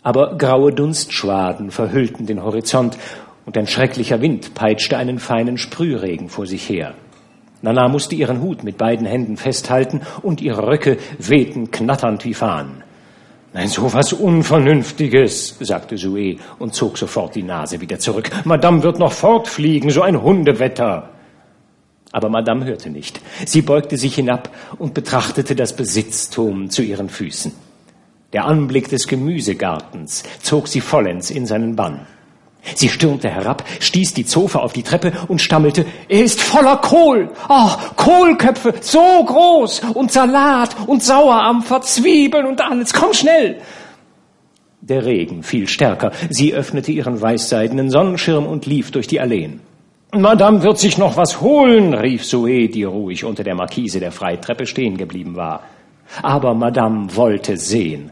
Aber graue Dunstschwaden verhüllten den Horizont und ein schrecklicher Wind peitschte einen feinen Sprühregen vor sich her. Nana musste ihren Hut mit beiden Händen festhalten und ihre Röcke wehten knatternd wie Fahnen. Nein, so was Unvernünftiges, sagte Jouet und zog sofort die Nase wieder zurück. Madame wird noch fortfliegen, so ein Hundewetter. Aber Madame hörte nicht. Sie beugte sich hinab und betrachtete das Besitztum zu ihren Füßen. Der Anblick des Gemüsegartens zog sie vollends in seinen Bann. Sie stürmte herab, stieß die Zofe auf die Treppe und stammelte, er ist voller Kohl. Ach, oh, Kohlköpfe, so groß und Salat und Sauerampfer, Zwiebeln und alles. Komm schnell. Der Regen fiel stärker. Sie öffnete ihren weißseidenen Sonnenschirm und lief durch die Alleen. Madame wird sich noch was holen, rief Zoe, die ruhig unter der Markise der Freitreppe stehen geblieben war. Aber Madame wollte sehen.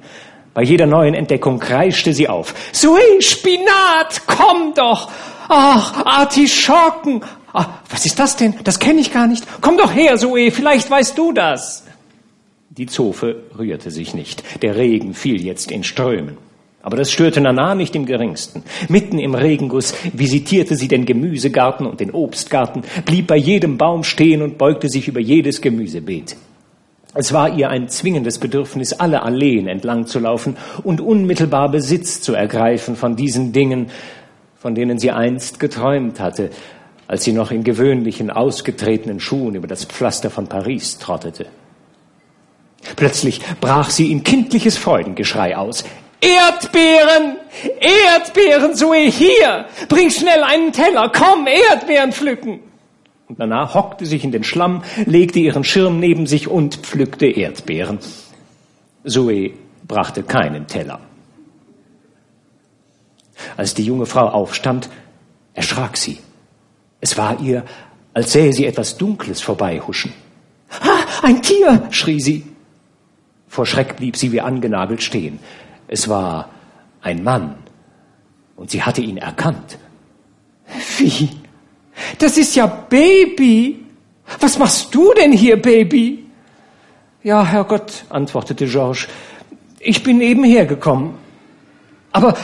Bei jeder neuen Entdeckung kreischte sie auf. Zoe, Spinat, komm doch! Ach, Artischocken! Ach, was ist das denn? Das kenne ich gar nicht. Komm doch her, Zoe, vielleicht weißt du das. Die Zofe rührte sich nicht. Der Regen fiel jetzt in Strömen. Aber das störte Nana nicht im geringsten. Mitten im Regenguss visitierte sie den Gemüsegarten und den Obstgarten, blieb bei jedem Baum stehen und beugte sich über jedes Gemüsebeet. Es war ihr ein zwingendes Bedürfnis, alle Alleen entlang zu laufen und unmittelbar Besitz zu ergreifen von diesen Dingen, von denen sie einst geträumt hatte, als sie noch in gewöhnlichen, ausgetretenen Schuhen über das Pflaster von Paris trottete. Plötzlich brach sie in kindliches Freudengeschrei aus. Erdbeeren! Erdbeeren, Zoe, hier! Bring schnell einen Teller, komm, Erdbeeren pflücken! Und danach hockte sich in den Schlamm, legte ihren Schirm neben sich und pflückte Erdbeeren. Zoe brachte keinen Teller. Als die junge Frau aufstand, erschrak sie. Es war ihr, als sähe sie etwas Dunkles vorbeihuschen. Ah, ein Tier! schrie sie. Vor Schreck blieb sie wie angenagelt stehen. Es war ein Mann und sie hatte ihn erkannt. Wie? Das ist ja Baby. Was machst du denn hier, Baby? Ja, Herrgott, antwortete Georges, ich bin eben hergekommen. Aber,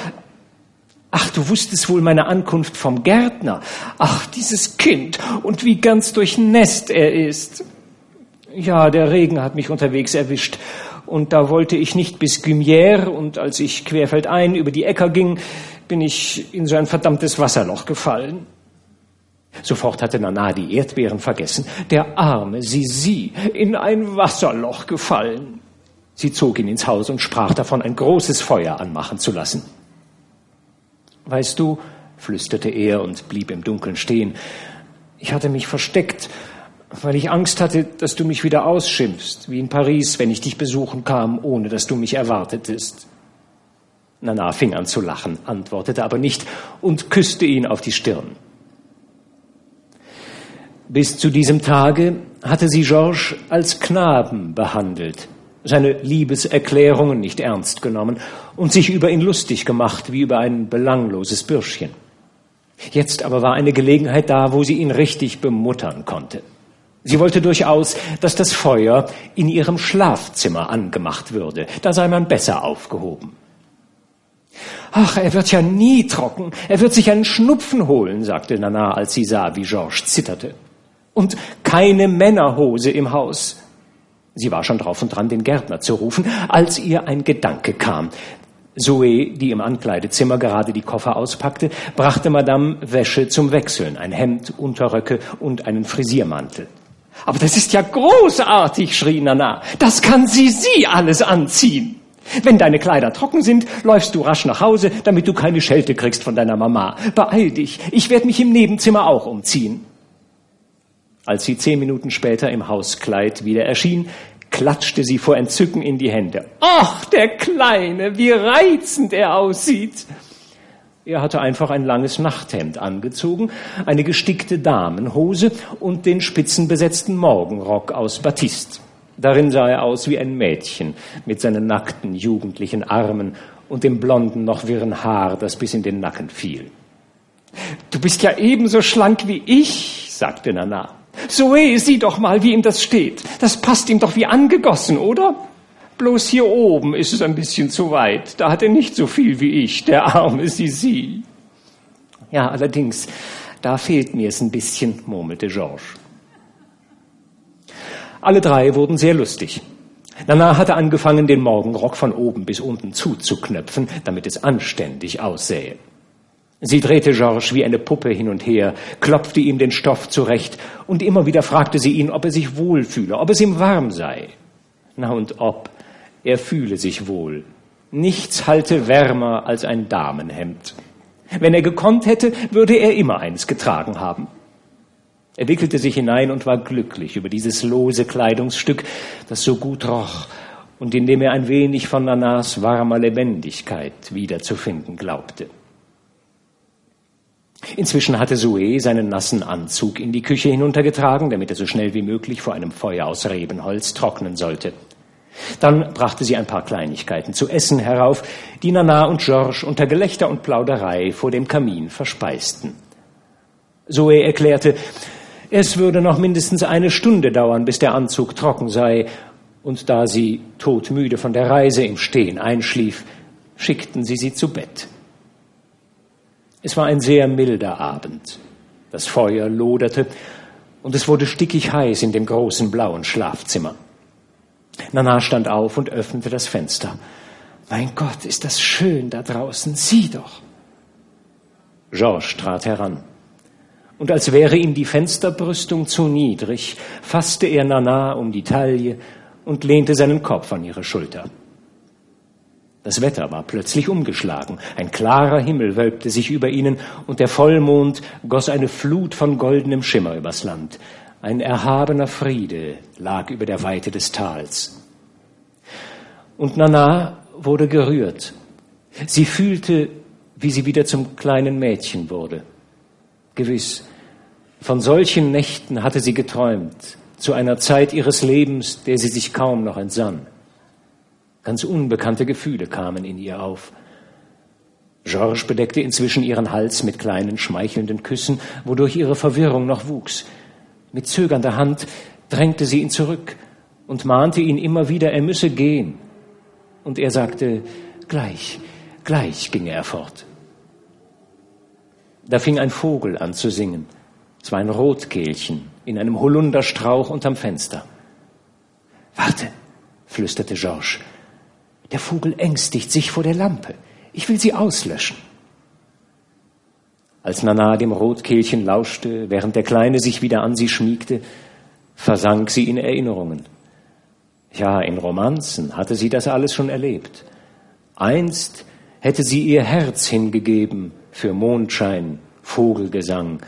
ach, du wusstest wohl meine Ankunft vom Gärtner. Ach, dieses Kind und wie ganz durchnässt er ist. Ja, der Regen hat mich unterwegs erwischt und da wollte ich nicht bis Gumière und als ich querfeldein über die Äcker ging, bin ich in so ein verdammtes Wasserloch gefallen. Sofort hatte Nana die Erdbeeren vergessen. Der arme Sisi in ein Wasserloch gefallen. Sie zog ihn ins Haus und sprach davon, ein großes Feuer anmachen zu lassen. Weißt du, flüsterte er und blieb im Dunkeln stehen, ich hatte mich versteckt weil ich Angst hatte, dass du mich wieder ausschimpfst, wie in Paris, wenn ich dich besuchen kam, ohne dass du mich erwartetest. Nana fing an zu lachen, antwortete aber nicht und küsste ihn auf die Stirn. Bis zu diesem Tage hatte sie Georges als Knaben behandelt, seine Liebeserklärungen nicht ernst genommen und sich über ihn lustig gemacht wie über ein belangloses Bürschchen. Jetzt aber war eine Gelegenheit da, wo sie ihn richtig bemuttern konnte. Sie wollte durchaus, dass das Feuer in ihrem Schlafzimmer angemacht würde. Da sei man besser aufgehoben. Ach, er wird ja nie trocken. Er wird sich einen Schnupfen holen, sagte Nana, als sie sah, wie Georges zitterte. Und keine Männerhose im Haus. Sie war schon drauf und dran, den Gärtner zu rufen, als ihr ein Gedanke kam. Zoe, die im Ankleidezimmer gerade die Koffer auspackte, brachte Madame Wäsche zum Wechseln, ein Hemd, Unterröcke und einen Frisiermantel. Aber das ist ja großartig, schrie Nana. Das kann sie sie alles anziehen. Wenn deine Kleider trocken sind, läufst du rasch nach Hause, damit du keine Schelte kriegst von deiner Mama. Beeil dich, ich werde mich im Nebenzimmer auch umziehen. Als sie zehn Minuten später im Hauskleid wieder erschien, klatschte sie vor Entzücken in die Hände. Ach, der Kleine, wie reizend er aussieht. Er hatte einfach ein langes Nachthemd angezogen, eine gestickte Damenhose und den spitzenbesetzten Morgenrock aus Batist. Darin sah er aus wie ein Mädchen mit seinen nackten jugendlichen Armen und dem blonden, noch wirren Haar, das bis in den Nacken fiel. Du bist ja ebenso schlank wie ich, sagte Nana. Zoe, sieh doch mal, wie ihm das steht. Das passt ihm doch wie angegossen, oder? Bloß hier oben ist es ein bisschen zu weit. Da hat er nicht so viel wie ich, der arme Sisi. Ja, allerdings, da fehlt mir es ein bisschen, murmelte Georges. Alle drei wurden sehr lustig. Nana hatte angefangen, den Morgenrock von oben bis unten zuzuknöpfen, damit es anständig aussähe. Sie drehte Georges wie eine Puppe hin und her, klopfte ihm den Stoff zurecht und immer wieder fragte sie ihn, ob er sich wohlfühle, ob es ihm warm sei. Na und ob, er fühle sich wohl. Nichts halte wärmer als ein Damenhemd. Wenn er gekonnt hätte, würde er immer eins getragen haben. Er wickelte sich hinein und war glücklich über dieses lose Kleidungsstück, das so gut roch und in dem er ein wenig von Nanas warmer Lebendigkeit wiederzufinden glaubte. Inzwischen hatte Sue seinen nassen Anzug in die Küche hinuntergetragen, damit er so schnell wie möglich vor einem Feuer aus Rebenholz trocknen sollte. Dann brachte sie ein paar Kleinigkeiten zu essen herauf, die Nana und Georges unter Gelächter und Plauderei vor dem Kamin verspeisten. Zoe erklärte, es würde noch mindestens eine Stunde dauern, bis der Anzug trocken sei, und da sie todmüde von der Reise im Stehen einschlief, schickten sie sie zu Bett. Es war ein sehr milder Abend. Das Feuer loderte und es wurde stickig heiß in dem großen blauen Schlafzimmer. Nana stand auf und öffnete das Fenster. Mein Gott, ist das schön da draußen. Sieh doch. Georges trat heran und als wäre ihm die Fensterbrüstung zu niedrig, fasste er Nana um die Taille und lehnte seinen Kopf an ihre Schulter. Das Wetter war plötzlich umgeschlagen. Ein klarer Himmel wölbte sich über ihnen und der Vollmond goss eine Flut von goldenem Schimmer übers Land. Ein erhabener Friede lag über der Weite des Tals. Und Nana wurde gerührt. Sie fühlte, wie sie wieder zum kleinen Mädchen wurde. Gewiss, von solchen Nächten hatte sie geträumt, zu einer Zeit ihres Lebens, der sie sich kaum noch entsann. Ganz unbekannte Gefühle kamen in ihr auf. Georges bedeckte inzwischen ihren Hals mit kleinen schmeichelnden Küssen, wodurch ihre Verwirrung noch wuchs. Mit zögernder Hand drängte sie ihn zurück und mahnte ihn immer wieder, er müsse gehen. Und er sagte, gleich, gleich ging er fort. Da fing ein Vogel an zu singen. Es war ein Rotkehlchen in einem Holunderstrauch unterm Fenster. Warte, flüsterte Georges. Der Vogel ängstigt sich vor der Lampe. Ich will sie auslöschen. Als Nana dem Rotkehlchen lauschte, während der Kleine sich wieder an sie schmiegte, versank sie in Erinnerungen. Ja, in Romanzen hatte sie das alles schon erlebt. Einst hätte sie ihr Herz hingegeben für Mondschein, Vogelgesang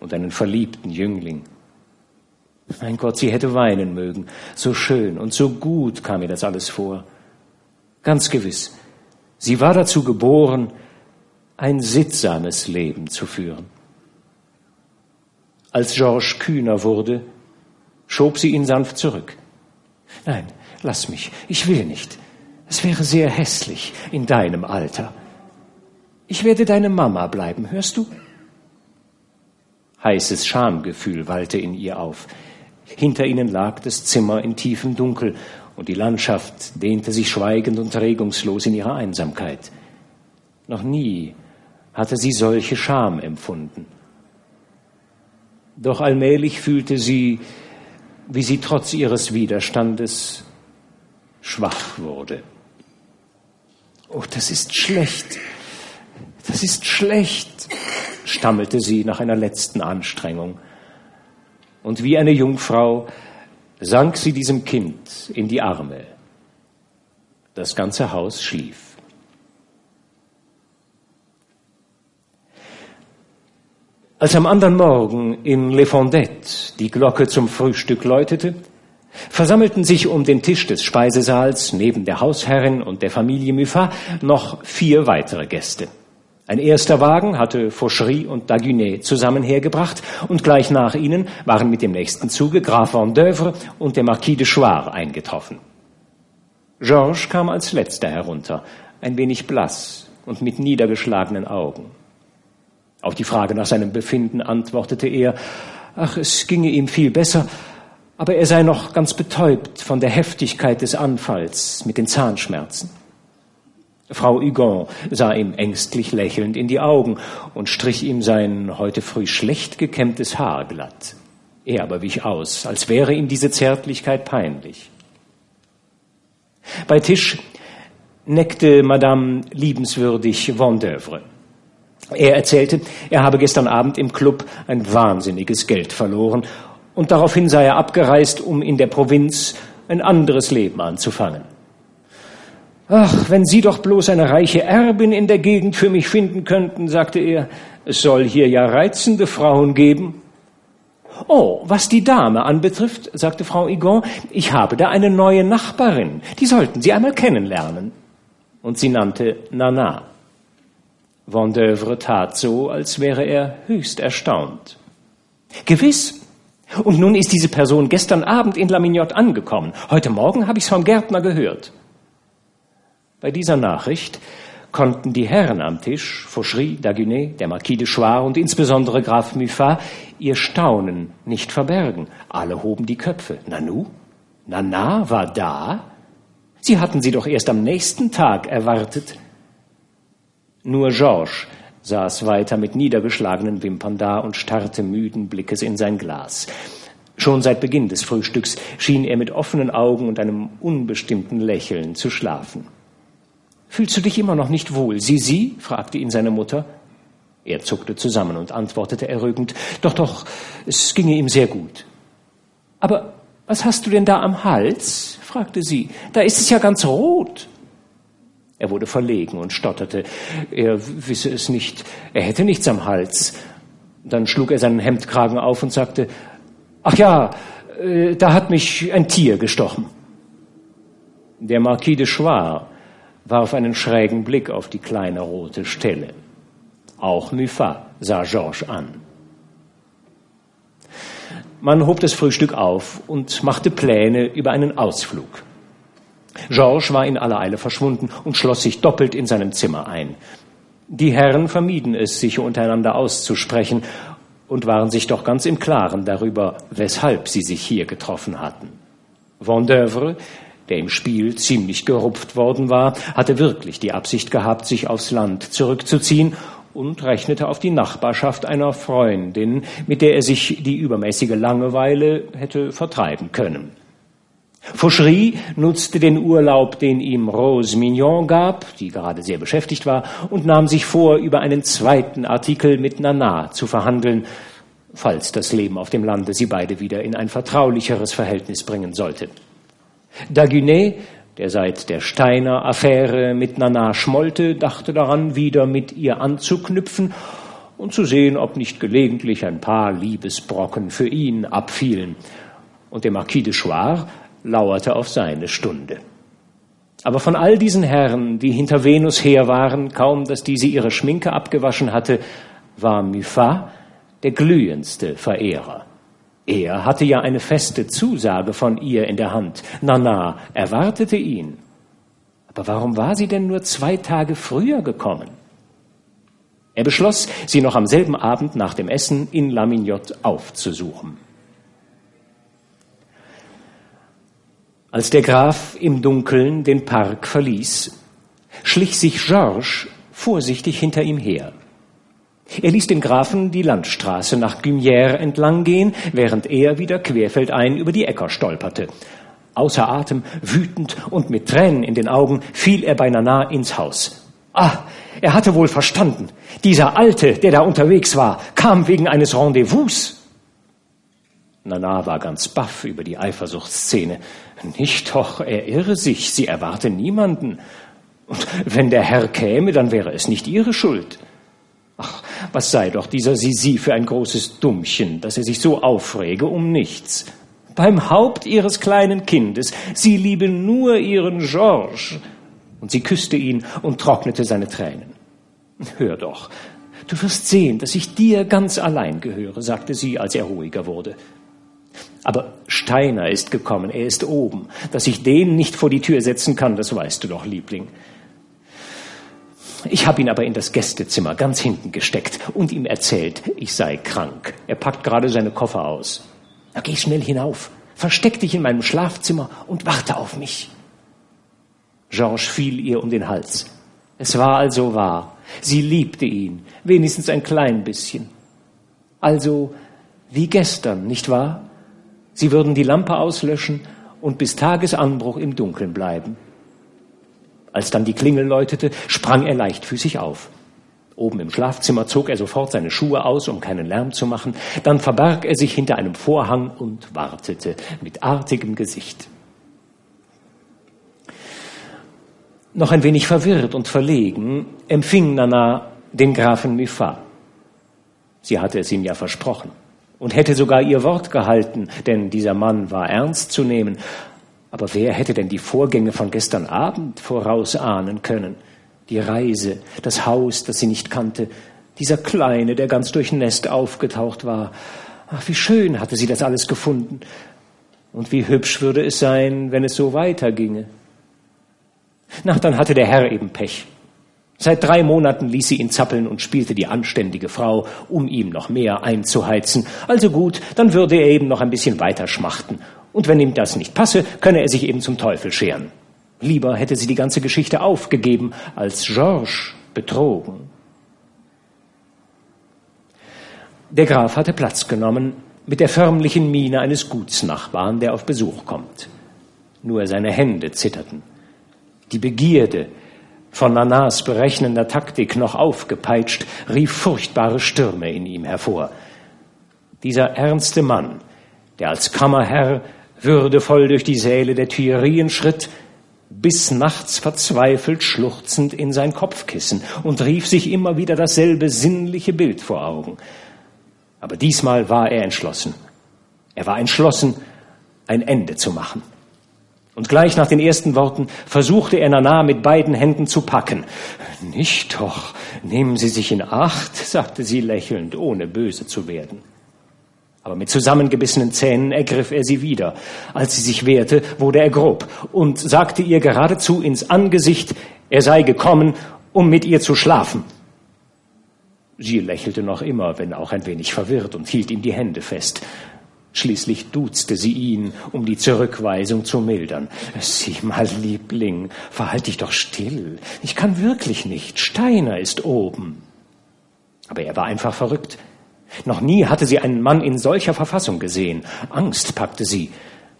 und einen verliebten Jüngling. Mein Gott, sie hätte weinen mögen. So schön und so gut kam ihr das alles vor. Ganz gewiss. Sie war dazu geboren, ein sittsames Leben zu führen. Als Georges kühner wurde, schob sie ihn sanft zurück. Nein, lass mich, ich will nicht. Es wäre sehr hässlich in deinem Alter. Ich werde deine Mama bleiben, hörst du? Heißes Schamgefühl wallte in ihr auf. Hinter ihnen lag das Zimmer in tiefem Dunkel und die Landschaft dehnte sich schweigend und regungslos in ihrer Einsamkeit. Noch nie hatte sie solche Scham empfunden. Doch allmählich fühlte sie, wie sie trotz ihres Widerstandes schwach wurde. Oh, das ist schlecht. Das ist schlecht, stammelte sie nach einer letzten Anstrengung. Und wie eine Jungfrau sank sie diesem Kind in die Arme. Das ganze Haus schlief. Als am anderen Morgen in Le Fondette die Glocke zum Frühstück läutete, versammelten sich um den Tisch des Speisesaals neben der Hausherrin und der Familie Muffat noch vier weitere Gäste. Ein erster Wagen hatte Fauchery und Dagunet zusammen hergebracht und gleich nach ihnen waren mit dem nächsten Zuge Graf Vendeuvre und der Marquis de Choir eingetroffen. Georges kam als letzter herunter, ein wenig blass und mit niedergeschlagenen Augen. Auf die Frage nach seinem Befinden antwortete er, ach, es ginge ihm viel besser, aber er sei noch ganz betäubt von der Heftigkeit des Anfalls mit den Zahnschmerzen. Frau Hugon sah ihm ängstlich lächelnd in die Augen und strich ihm sein heute früh schlecht gekämmtes Haar glatt. Er aber wich aus, als wäre ihm diese Zärtlichkeit peinlich. Bei Tisch neckte Madame liebenswürdig Vendeuvre. Er erzählte, er habe gestern Abend im Club ein wahnsinniges Geld verloren und daraufhin sei er abgereist, um in der Provinz ein anderes Leben anzufangen. Ach, wenn Sie doch bloß eine reiche Erbin in der Gegend für mich finden könnten, sagte er, es soll hier ja reizende Frauen geben. Oh, was die Dame anbetrifft, sagte Frau Igon, ich habe da eine neue Nachbarin, die sollten Sie einmal kennenlernen. Und sie nannte Nana. Vendeuvre tat so, als wäre er höchst erstaunt. Gewiss, und nun ist diese Person gestern Abend in Lamignotte angekommen. Heute Morgen habe ich es vom Gärtner gehört. Bei dieser Nachricht konnten die Herren am Tisch, Fauchery, Dagunet, der Marquis de Choir und insbesondere Graf Muffat, ihr Staunen nicht verbergen. Alle hoben die Köpfe. Nanu? Nana war da? Sie hatten sie doch erst am nächsten Tag erwartet. Nur Georges saß weiter mit niedergeschlagenen Wimpern da und starrte müden Blickes in sein Glas. Schon seit Beginn des Frühstücks schien er mit offenen Augen und einem unbestimmten Lächeln zu schlafen. Fühlst du dich immer noch nicht wohl? Sie? fragte ihn seine Mutter. Er zuckte zusammen und antwortete errögend, doch, doch, es ginge ihm sehr gut. Aber was hast du denn da am Hals? fragte sie. Da ist es ja ganz rot. Er wurde verlegen und stotterte. Er wisse es nicht. Er hätte nichts am Hals. Dann schlug er seinen Hemdkragen auf und sagte, ach ja, äh, da hat mich ein Tier gestochen. Der Marquis de Choir warf einen schrägen Blick auf die kleine rote Stelle. Auch Muffat sah Georges an. Man hob das Frühstück auf und machte Pläne über einen Ausflug. Georges war in aller Eile verschwunden und schloss sich doppelt in seinem Zimmer ein. Die Herren vermieden es, sich untereinander auszusprechen und waren sich doch ganz im Klaren darüber, weshalb sie sich hier getroffen hatten. Vendeuvre, der im Spiel ziemlich gerupft worden war, hatte wirklich die Absicht gehabt, sich aufs Land zurückzuziehen und rechnete auf die Nachbarschaft einer Freundin, mit der er sich die übermäßige Langeweile hätte vertreiben können. Fauchery nutzte den Urlaub, den ihm Rose Mignon gab, die gerade sehr beschäftigt war, und nahm sich vor, über einen zweiten Artikel mit Nana zu verhandeln, falls das Leben auf dem Lande sie beide wieder in ein vertraulicheres Verhältnis bringen sollte. Dagunet, der seit der Steiner Affäre mit Nana schmollte, dachte daran, wieder mit ihr anzuknüpfen und zu sehen, ob nicht gelegentlich ein paar Liebesbrocken für ihn abfielen. Und der Marquis de Choir lauerte auf seine Stunde. Aber von all diesen Herren, die hinter Venus her waren, kaum dass diese ihre Schminke abgewaschen hatte, war Muffat der glühendste Verehrer. Er hatte ja eine feste Zusage von ihr in der Hand. Nana erwartete ihn. Aber warum war sie denn nur zwei Tage früher gekommen? Er beschloss, sie noch am selben Abend nach dem Essen in Lamignotte aufzusuchen. Als der Graf im Dunkeln den Park verließ, schlich sich Georges vorsichtig hinter ihm her. Er ließ den Grafen die Landstraße nach Gumière entlang gehen, während er wieder querfeldein über die Äcker stolperte. Außer Atem, wütend und mit Tränen in den Augen fiel er bei Nana ins Haus. Ah, er hatte wohl verstanden. Dieser Alte, der da unterwegs war, kam wegen eines Rendezvous. Nana war ganz baff über die Eifersuchtsszene. Nicht doch, er irre sich, sie erwarte niemanden. Und wenn der Herr käme, dann wäre es nicht ihre Schuld. Ach, was sei doch dieser Sisi für ein großes Dummchen, dass er sich so aufrege um nichts. Beim Haupt ihres kleinen Kindes, sie liebe nur ihren Georges. Und sie küsste ihn und trocknete seine Tränen. Hör doch, du wirst sehen, dass ich dir ganz allein gehöre, sagte sie, als er ruhiger wurde. Aber Steiner ist gekommen, er ist oben. Dass ich den nicht vor die Tür setzen kann, das weißt du doch, Liebling. Ich habe ihn aber in das Gästezimmer ganz hinten gesteckt und ihm erzählt, ich sei krank. Er packt gerade seine Koffer aus. Na, geh schnell hinauf, versteck dich in meinem Schlafzimmer und warte auf mich. Georges fiel ihr um den Hals. Es war also wahr. Sie liebte ihn, wenigstens ein klein bisschen. Also wie gestern, nicht wahr? Sie würden die Lampe auslöschen und bis Tagesanbruch im Dunkeln bleiben. Als dann die Klingel läutete, sprang er leichtfüßig auf. Oben im Schlafzimmer zog er sofort seine Schuhe aus, um keinen Lärm zu machen. Dann verbarg er sich hinter einem Vorhang und wartete mit artigem Gesicht. Noch ein wenig verwirrt und verlegen empfing Nana den Grafen Muffat. Sie hatte es ihm ja versprochen und hätte sogar ihr Wort gehalten, denn dieser Mann war ernst zu nehmen. Aber wer hätte denn die Vorgänge von gestern Abend vorausahnen können? Die Reise, das Haus, das sie nicht kannte, dieser Kleine, der ganz durchnässt aufgetaucht war. Ach, wie schön hatte sie das alles gefunden. Und wie hübsch würde es sein, wenn es so weiterginge. Na, dann hatte der Herr eben Pech. Seit drei Monaten ließ sie ihn zappeln und spielte die anständige Frau, um ihm noch mehr einzuheizen. Also gut, dann würde er eben noch ein bisschen weiter schmachten. Und wenn ihm das nicht passe, könne er sich eben zum Teufel scheren. Lieber hätte sie die ganze Geschichte aufgegeben, als Georges betrogen. Der Graf hatte Platz genommen, mit der förmlichen Miene eines Gutsnachbarn, der auf Besuch kommt. Nur seine Hände zitterten. Die Begierde, von Nanas berechnender Taktik noch aufgepeitscht, rief furchtbare Stürme in ihm hervor. Dieser ernste Mann, der als Kammerherr würdevoll durch die Säle der Tuillerien schritt, bis nachts verzweifelt schluchzend in sein Kopfkissen und rief sich immer wieder dasselbe sinnliche Bild vor Augen. Aber diesmal war er entschlossen. Er war entschlossen, ein Ende zu machen. Und gleich nach den ersten Worten versuchte er Nana mit beiden Händen zu packen. Nicht doch, nehmen Sie sich in Acht, sagte sie lächelnd, ohne böse zu werden. Aber mit zusammengebissenen Zähnen ergriff er sie wieder. Als sie sich wehrte, wurde er grob und sagte ihr geradezu ins Angesicht, er sei gekommen, um mit ihr zu schlafen. Sie lächelte noch immer, wenn auch ein wenig verwirrt, und hielt ihm die Hände fest. Schließlich duzte sie ihn, um die Zurückweisung zu mildern. Sieh mal, Liebling, verhalt dich doch still. Ich kann wirklich nicht. Steiner ist oben. Aber er war einfach verrückt. Noch nie hatte sie einen Mann in solcher Verfassung gesehen. Angst packte sie.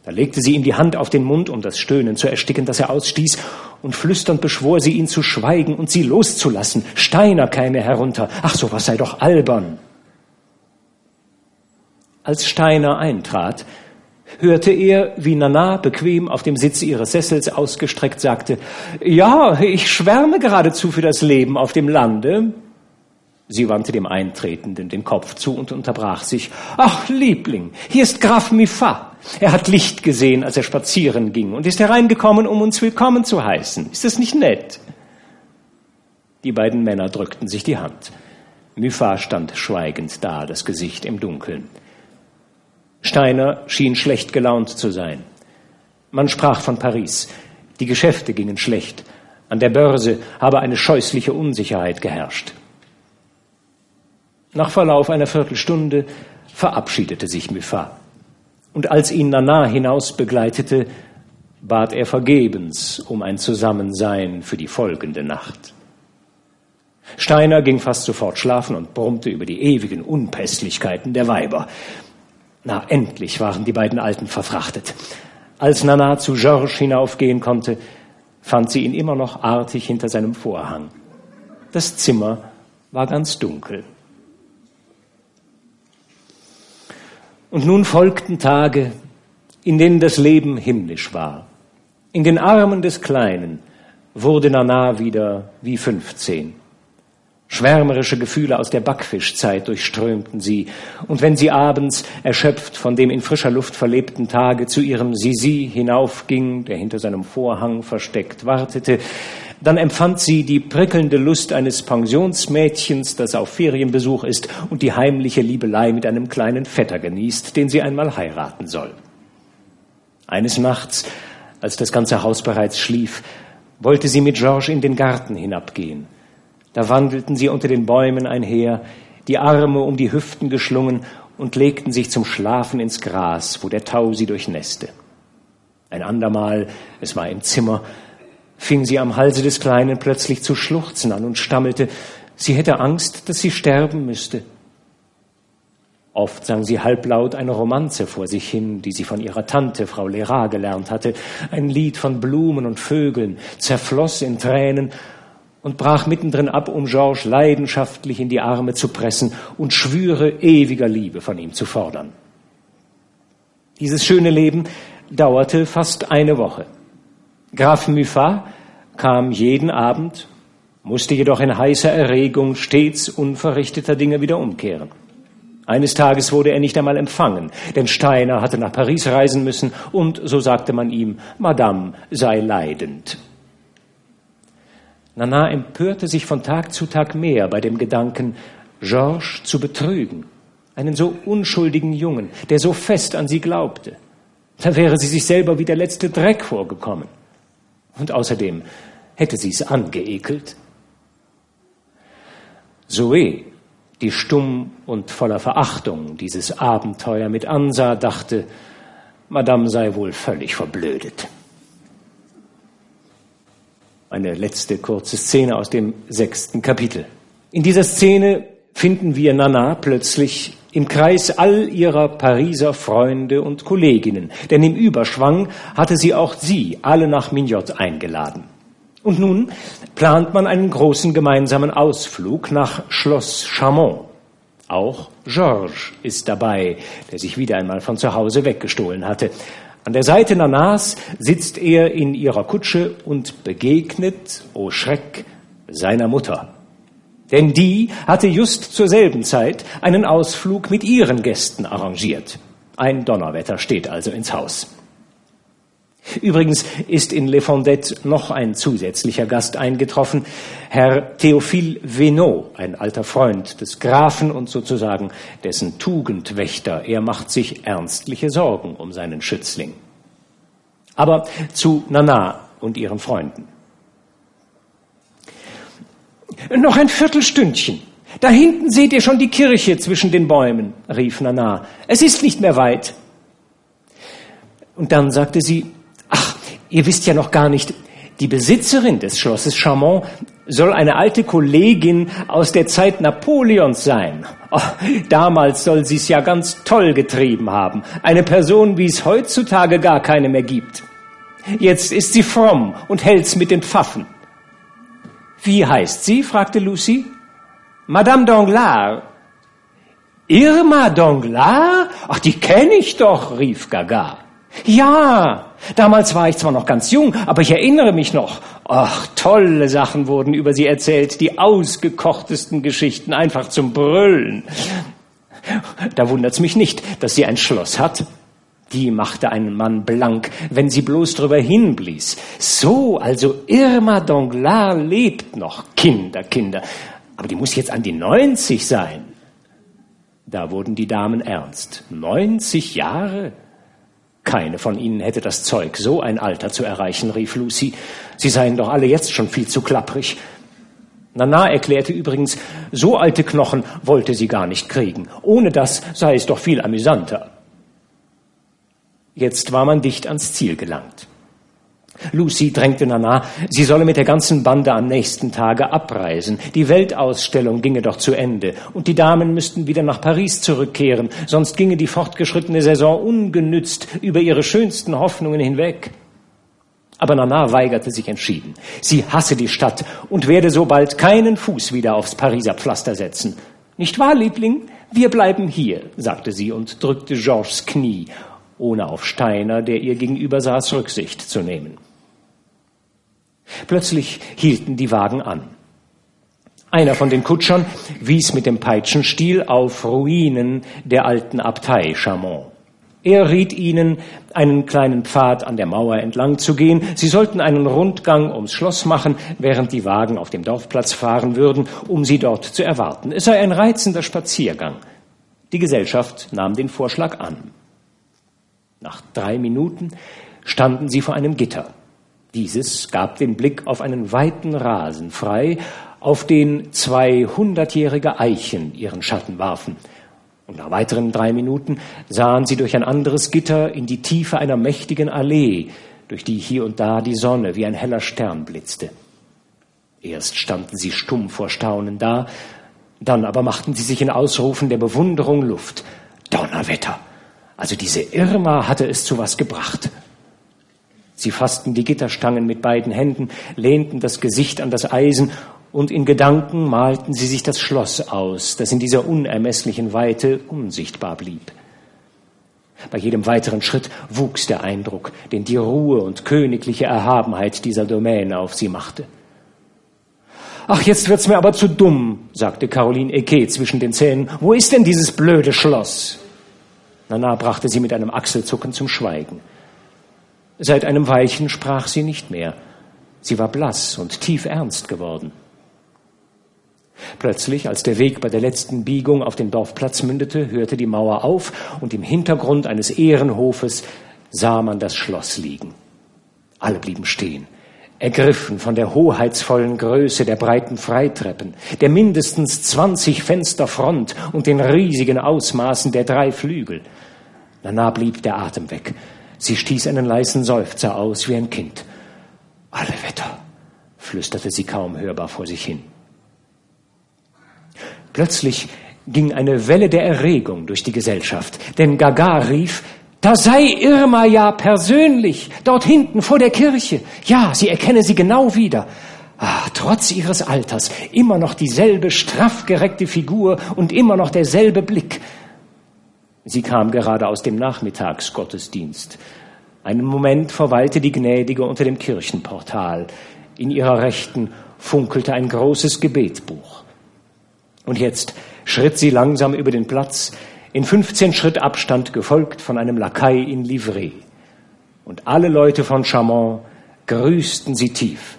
Da legte sie ihm die Hand auf den Mund, um das Stöhnen zu ersticken, das er ausstieß, und flüsternd beschwor sie ihn zu schweigen und sie loszulassen. Steiner käme herunter. Ach, sowas sei doch albern. Als Steiner eintrat, hörte er, wie Nana bequem auf dem Sitz ihres Sessels ausgestreckt sagte, ja, ich schwärme geradezu für das Leben auf dem Lande. Sie wandte dem Eintretenden den Kopf zu und unterbrach sich. Ach, Liebling, hier ist Graf Miffa. Er hat Licht gesehen, als er spazieren ging und ist hereingekommen, um uns willkommen zu heißen. Ist das nicht nett? Die beiden Männer drückten sich die Hand. Miffa stand schweigend da, das Gesicht im Dunkeln. Steiner schien schlecht gelaunt zu sein. Man sprach von Paris. Die Geschäfte gingen schlecht. An der Börse habe eine scheußliche Unsicherheit geherrscht. Nach Verlauf einer Viertelstunde verabschiedete sich Muffat. Und als ihn Nana hinaus begleitete, bat er vergebens um ein Zusammensein für die folgende Nacht. Steiner ging fast sofort schlafen und brummte über die ewigen Unpässlichkeiten der Weiber. Na, endlich waren die beiden Alten verfrachtet. Als Nana zu Georges hinaufgehen konnte, fand sie ihn immer noch artig hinter seinem Vorhang. Das Zimmer war ganz dunkel. Und nun folgten Tage, in denen das Leben himmlisch war. In den Armen des Kleinen wurde Nana wieder wie 15. Schwärmerische Gefühle aus der Backfischzeit durchströmten sie, und wenn sie abends, erschöpft von dem in frischer Luft verlebten Tage, zu ihrem Sisi hinaufging, der hinter seinem Vorhang versteckt wartete, dann empfand sie die prickelnde Lust eines Pensionsmädchens, das auf Ferienbesuch ist und die heimliche Liebelei mit einem kleinen Vetter genießt, den sie einmal heiraten soll. Eines Nachts, als das ganze Haus bereits schlief, wollte sie mit Georges in den Garten hinabgehen. Da wandelten sie unter den Bäumen einher, die Arme um die Hüften geschlungen und legten sich zum Schlafen ins Gras, wo der Tau sie durchnässte. Ein andermal, es war im Zimmer, fing sie am Halse des Kleinen plötzlich zu schluchzen an und stammelte, sie hätte Angst, dass sie sterben müsste. Oft sang sie halblaut eine Romanze vor sich hin, die sie von ihrer Tante, Frau Lera, gelernt hatte, ein Lied von Blumen und Vögeln, zerfloss in Tränen und brach mittendrin ab, um Georges leidenschaftlich in die Arme zu pressen und Schwüre ewiger Liebe von ihm zu fordern. Dieses schöne Leben dauerte fast eine Woche. Graf Muffat kam jeden Abend, musste jedoch in heißer Erregung stets unverrichteter Dinge wieder umkehren. Eines Tages wurde er nicht einmal empfangen, denn Steiner hatte nach Paris reisen müssen und, so sagte man ihm, Madame sei leidend. Nana empörte sich von Tag zu Tag mehr bei dem Gedanken, Georges zu betrügen, einen so unschuldigen Jungen, der so fest an sie glaubte. Da wäre sie sich selber wie der letzte Dreck vorgekommen. Und außerdem hätte sie es angeekelt. Zoe, die stumm und voller Verachtung dieses Abenteuer mit ansah, dachte, Madame sei wohl völlig verblödet. Eine letzte kurze Szene aus dem sechsten Kapitel. In dieser Szene finden wir Nana plötzlich im Kreis all ihrer Pariser Freunde und Kolleginnen, denn im Überschwang hatte sie auch sie alle nach Mignot eingeladen. Und nun plant man einen großen gemeinsamen Ausflug nach Schloss Chamont. Auch Georges ist dabei, der sich wieder einmal von zu Hause weggestohlen hatte. An der Seite Nanas sitzt er in ihrer Kutsche und begegnet, oh Schreck, seiner Mutter. Denn die hatte just zur selben Zeit einen Ausflug mit ihren Gästen arrangiert. Ein Donnerwetter steht also ins Haus. Übrigens ist in Le Fondette noch ein zusätzlicher Gast eingetroffen, Herr Théophile Venot, ein alter Freund des Grafen und sozusagen dessen Tugendwächter. Er macht sich ernstliche Sorgen um seinen Schützling. Aber zu Nana und ihren Freunden. Noch ein Viertelstündchen. Da hinten seht ihr schon die Kirche zwischen den Bäumen, rief Nana. Es ist nicht mehr weit. Und dann sagte sie, Ihr wisst ja noch gar nicht, die Besitzerin des Schlosses Chamont soll eine alte Kollegin aus der Zeit Napoleons sein. Oh, damals soll sie es ja ganz toll getrieben haben. Eine Person, wie es heutzutage gar keine mehr gibt. Jetzt ist sie fromm und hält's mit den Pfaffen. Wie heißt sie? fragte Lucy. Madame Danglars. Irma Danglars? Ach, die kenne ich doch, rief Gaga. Ja, damals war ich zwar noch ganz jung, aber ich erinnere mich noch. Ach, tolle Sachen wurden über sie erzählt, die ausgekochtesten Geschichten, einfach zum Brüllen. Da wundert's mich nicht, dass sie ein Schloss hat. Die machte einen Mann blank, wenn sie bloß drüber hinblies. So, also Irma Danglars lebt noch. Kinder, Kinder. Aber die muss jetzt an die 90 sein. Da wurden die Damen ernst. 90 Jahre? Keine von ihnen hätte das Zeug, so ein Alter zu erreichen, rief Lucy. Sie seien doch alle jetzt schon viel zu klapprig. Nana erklärte übrigens, so alte Knochen wollte sie gar nicht kriegen. Ohne das sei es doch viel amüsanter. Jetzt war man dicht ans Ziel gelangt. Lucy drängte Nana, sie solle mit der ganzen Bande am nächsten Tage abreisen. Die Weltausstellung ginge doch zu Ende und die Damen müssten wieder nach Paris zurückkehren, sonst ginge die fortgeschrittene Saison ungenützt über ihre schönsten Hoffnungen hinweg. Aber Nana weigerte sich entschieden. Sie hasse die Stadt und werde so bald keinen Fuß wieder aufs Pariser Pflaster setzen. Nicht wahr, Liebling? Wir bleiben hier, sagte sie und drückte Georges Knie, ohne auf Steiner, der ihr gegenüber saß, Rücksicht zu nehmen. Plötzlich hielten die Wagen an. Einer von den Kutschern wies mit dem Peitschenstiel auf Ruinen der alten Abtei Chamont. Er riet ihnen, einen kleinen Pfad an der Mauer entlang zu gehen. Sie sollten einen Rundgang ums Schloss machen, während die Wagen auf dem Dorfplatz fahren würden, um sie dort zu erwarten. Es sei ein reizender Spaziergang. Die Gesellschaft nahm den Vorschlag an. Nach drei Minuten standen sie vor einem Gitter. Dieses gab den Blick auf einen weiten Rasen frei, auf den zwei hundertjährige Eichen ihren Schatten warfen. Und nach weiteren drei Minuten sahen sie durch ein anderes Gitter in die Tiefe einer mächtigen Allee, durch die hier und da die Sonne wie ein heller Stern blitzte. Erst standen sie stumm vor Staunen da, dann aber machten sie sich in Ausrufen der Bewunderung Luft. Donnerwetter! Also diese Irma hatte es zu was gebracht. Sie fassten die Gitterstangen mit beiden Händen, lehnten das Gesicht an das Eisen und in Gedanken malten sie sich das Schloss aus, das in dieser unermesslichen Weite unsichtbar blieb. Bei jedem weiteren Schritt wuchs der Eindruck, den die Ruhe und königliche Erhabenheit dieser Domäne auf sie machte. Ach, jetzt wird's mir aber zu dumm, sagte Caroline Eke zwischen den Zähnen. Wo ist denn dieses blöde Schloss? Nana brachte sie mit einem Achselzucken zum Schweigen. Seit einem Weilchen sprach sie nicht mehr. Sie war blass und tief ernst geworden. Plötzlich, als der Weg bei der letzten Biegung auf den Dorfplatz mündete, hörte die Mauer auf und im Hintergrund eines Ehrenhofes sah man das Schloss liegen. Alle blieben stehen, ergriffen von der hoheitsvollen Größe der breiten Freitreppen, der mindestens zwanzig Fenster Front und den riesigen Ausmaßen der drei Flügel. Danach blieb der Atem weg. Sie stieß einen leisen Seufzer aus wie ein Kind. Alle Wetter, flüsterte sie kaum hörbar vor sich hin. Plötzlich ging eine Welle der Erregung durch die Gesellschaft, denn Gaga rief, da sei Irma ja persönlich, dort hinten vor der Kirche. Ja, sie erkenne sie genau wieder. Ah, trotz ihres Alters immer noch dieselbe straff gereckte Figur und immer noch derselbe Blick. Sie kam gerade aus dem Nachmittagsgottesdienst. Einen Moment verweilte die Gnädige unter dem Kirchenportal. In ihrer Rechten funkelte ein großes Gebetbuch. Und jetzt schritt sie langsam über den Platz, in 15 Schritt Abstand gefolgt von einem Lakai in Livree. Und alle Leute von Chamont grüßten sie tief.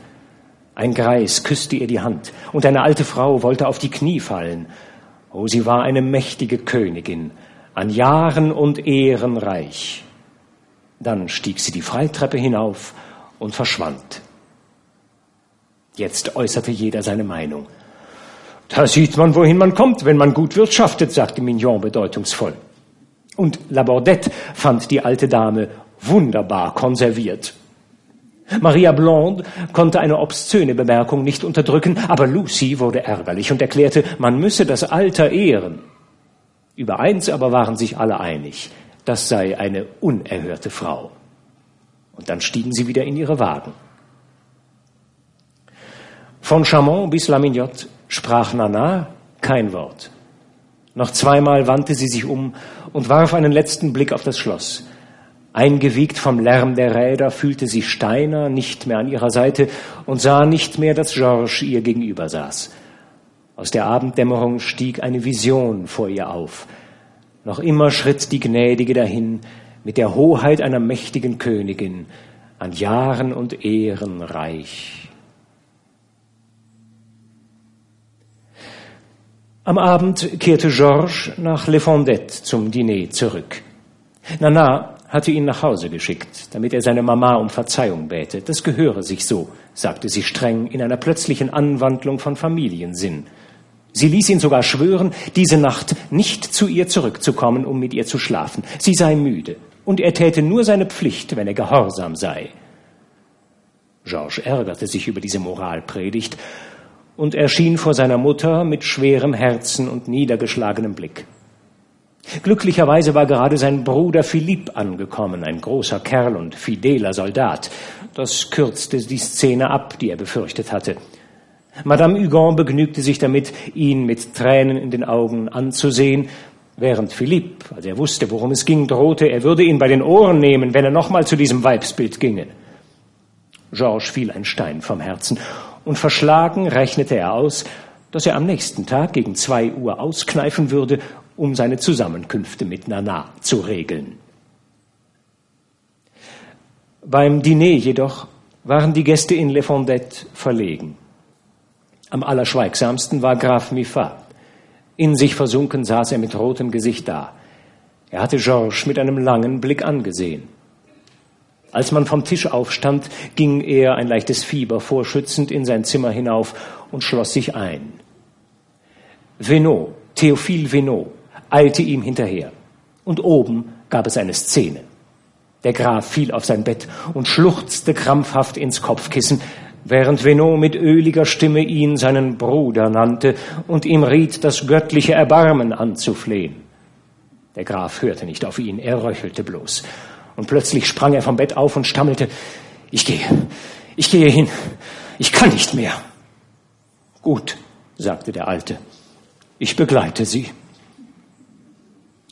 Ein Greis küsste ihr die Hand, und eine alte Frau wollte auf die Knie fallen. Oh, sie war eine mächtige Königin, an Jahren und Ehren reich. Dann stieg sie die Freitreppe hinauf und verschwand. Jetzt äußerte jeder seine Meinung. Da sieht man, wohin man kommt, wenn man gut wirtschaftet, sagte Mignon bedeutungsvoll. Und Labordette fand die alte Dame wunderbar konserviert. Maria Blonde konnte eine obszöne Bemerkung nicht unterdrücken, aber Lucy wurde ärgerlich und erklärte, man müsse das Alter ehren. Über eins aber waren sich alle einig, das sei eine unerhörte Frau. Und dann stiegen sie wieder in ihre Wagen. Von Chamont bis La Mignotte sprach Nana kein Wort. Noch zweimal wandte sie sich um und warf einen letzten Blick auf das Schloss. Eingewiegt vom Lärm der Räder fühlte sie Steiner nicht mehr an ihrer Seite und sah nicht mehr, dass Georges ihr gegenüber saß. Aus der Abenddämmerung stieg eine Vision vor ihr auf. Noch immer schritt die Gnädige dahin mit der Hoheit einer mächtigen Königin, an Jahren und Ehren reich. Am Abend kehrte Georges nach Le Fondette zum Diner zurück. Nana hatte ihn nach Hause geschickt, damit er seine Mama um Verzeihung bäte. Das gehöre sich so, sagte sie streng in einer plötzlichen Anwandlung von Familiensinn. Sie ließ ihn sogar schwören, diese Nacht nicht zu ihr zurückzukommen, um mit ihr zu schlafen. Sie sei müde und er täte nur seine Pflicht, wenn er gehorsam sei. Georges ärgerte sich über diese Moralpredigt und erschien vor seiner Mutter mit schwerem Herzen und niedergeschlagenem Blick. Glücklicherweise war gerade sein Bruder Philipp angekommen, ein großer Kerl und fideler Soldat. Das kürzte die Szene ab, die er befürchtet hatte. Madame Hugon begnügte sich damit, ihn mit Tränen in den Augen anzusehen, während Philipp, als er wusste, worum es ging, drohte, er würde ihn bei den Ohren nehmen, wenn er nochmal zu diesem Weibsbild ginge. Georges fiel ein Stein vom Herzen, und verschlagen rechnete er aus, dass er am nächsten Tag gegen zwei Uhr auskneifen würde, um seine Zusammenkünfte mit Nana zu regeln. Beim Diner jedoch waren die Gäste in Le Fondette verlegen. Am allerschweigsamsten war Graf Miffa. In sich versunken saß er mit rotem Gesicht da. Er hatte Georges mit einem langen Blick angesehen. Als man vom Tisch aufstand, ging er, ein leichtes Fieber vorschützend, in sein Zimmer hinauf und schloss sich ein. Venot, Theophile Venot, eilte ihm hinterher. Und oben gab es eine Szene. Der Graf fiel auf sein Bett und schluchzte krampfhaft ins Kopfkissen, während Venot mit öliger Stimme ihn seinen Bruder nannte und ihm riet, das göttliche Erbarmen anzuflehen. Der Graf hörte nicht auf ihn, er röchelte bloß. Und plötzlich sprang er vom Bett auf und stammelte, ich gehe, ich gehe hin, ich kann nicht mehr. Gut, sagte der Alte, ich begleite Sie.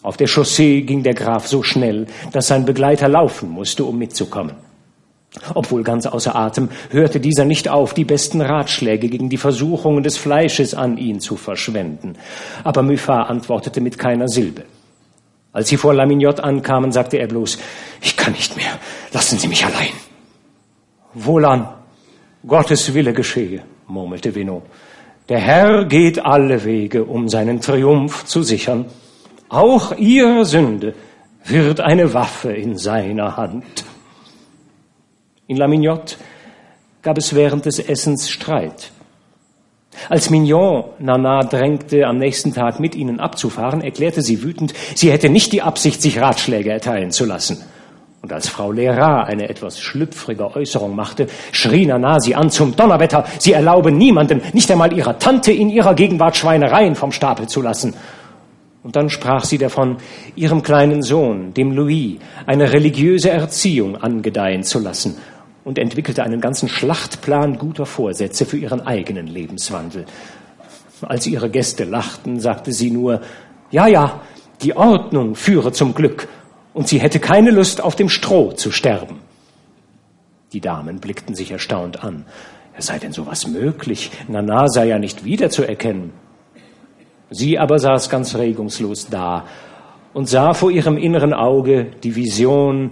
Auf der Chaussee ging der Graf so schnell, dass sein Begleiter laufen musste, um mitzukommen. Obwohl ganz außer Atem, hörte dieser nicht auf, die besten Ratschläge gegen die Versuchungen des Fleisches an ihn zu verschwenden. Aber Muffat antwortete mit keiner Silbe. Als sie vor Lamignotte ankamen, sagte er bloß, ich kann nicht mehr, lassen Sie mich allein. Wohlan, Gottes Wille geschehe, murmelte Vino. Der Herr geht alle Wege, um seinen Triumph zu sichern. Auch ihre Sünde wird eine Waffe in seiner Hand. In La Mignotte gab es während des Essens Streit. Als Mignon Nana drängte, am nächsten Tag mit ihnen abzufahren, erklärte sie wütend, sie hätte nicht die Absicht, sich Ratschläge erteilen zu lassen. Und als Frau Lera eine etwas schlüpfrige Äußerung machte, schrie Nana sie an zum Donnerwetter, sie erlaube niemandem, nicht einmal ihrer Tante in ihrer Gegenwart Schweinereien vom Stapel zu lassen. Und dann sprach sie davon, ihrem kleinen Sohn, dem Louis, eine religiöse Erziehung angedeihen zu lassen und entwickelte einen ganzen Schlachtplan guter Vorsätze für ihren eigenen Lebenswandel. Als ihre Gäste lachten, sagte sie nur, ja, ja, die Ordnung führe zum Glück, und sie hätte keine Lust, auf dem Stroh zu sterben. Die Damen blickten sich erstaunt an. Sei denn sowas möglich? Nana sei ja nicht wiederzuerkennen. Sie aber saß ganz regungslos da und sah vor ihrem inneren Auge die Vision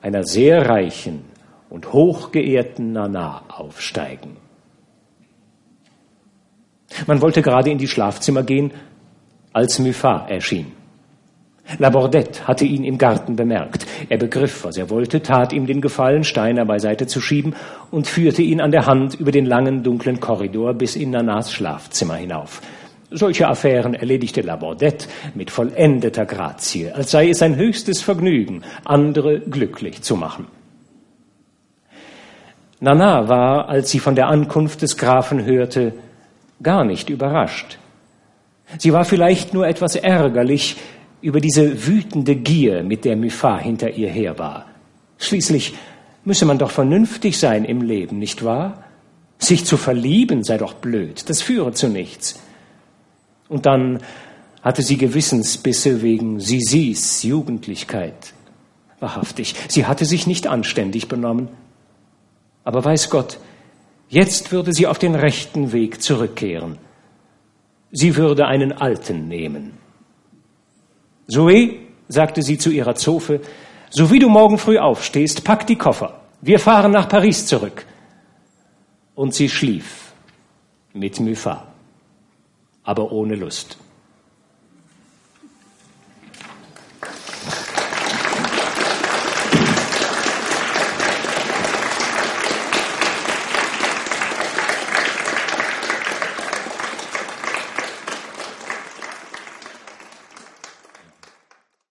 einer sehr reichen und hochgeehrten Nana aufsteigen. Man wollte gerade in die Schlafzimmer gehen, als Muffat erschien. Labordette hatte ihn im Garten bemerkt. Er begriff, was er wollte, tat ihm den Gefallen, Steiner beiseite zu schieben und führte ihn an der Hand über den langen, dunklen Korridor bis in Nanas Schlafzimmer hinauf. Solche Affären erledigte Labordette mit vollendeter Grazie, als sei es sein höchstes Vergnügen, andere glücklich zu machen. Nana war, als sie von der Ankunft des Grafen hörte, gar nicht überrascht. Sie war vielleicht nur etwas ärgerlich über diese wütende Gier, mit der Muffat hinter ihr her war. Schließlich müsse man doch vernünftig sein im Leben, nicht wahr? Sich zu verlieben sei doch blöd, das führe zu nichts. Und dann hatte sie Gewissensbisse wegen Sisis Jugendlichkeit. Wahrhaftig, sie hatte sich nicht anständig benommen. Aber weiß Gott, jetzt würde sie auf den rechten Weg zurückkehren. Sie würde einen Alten nehmen. Zoe, sagte sie zu ihrer Zofe, so wie du morgen früh aufstehst, pack die Koffer. Wir fahren nach Paris zurück. Und sie schlief mit Muffat aber ohne Lust.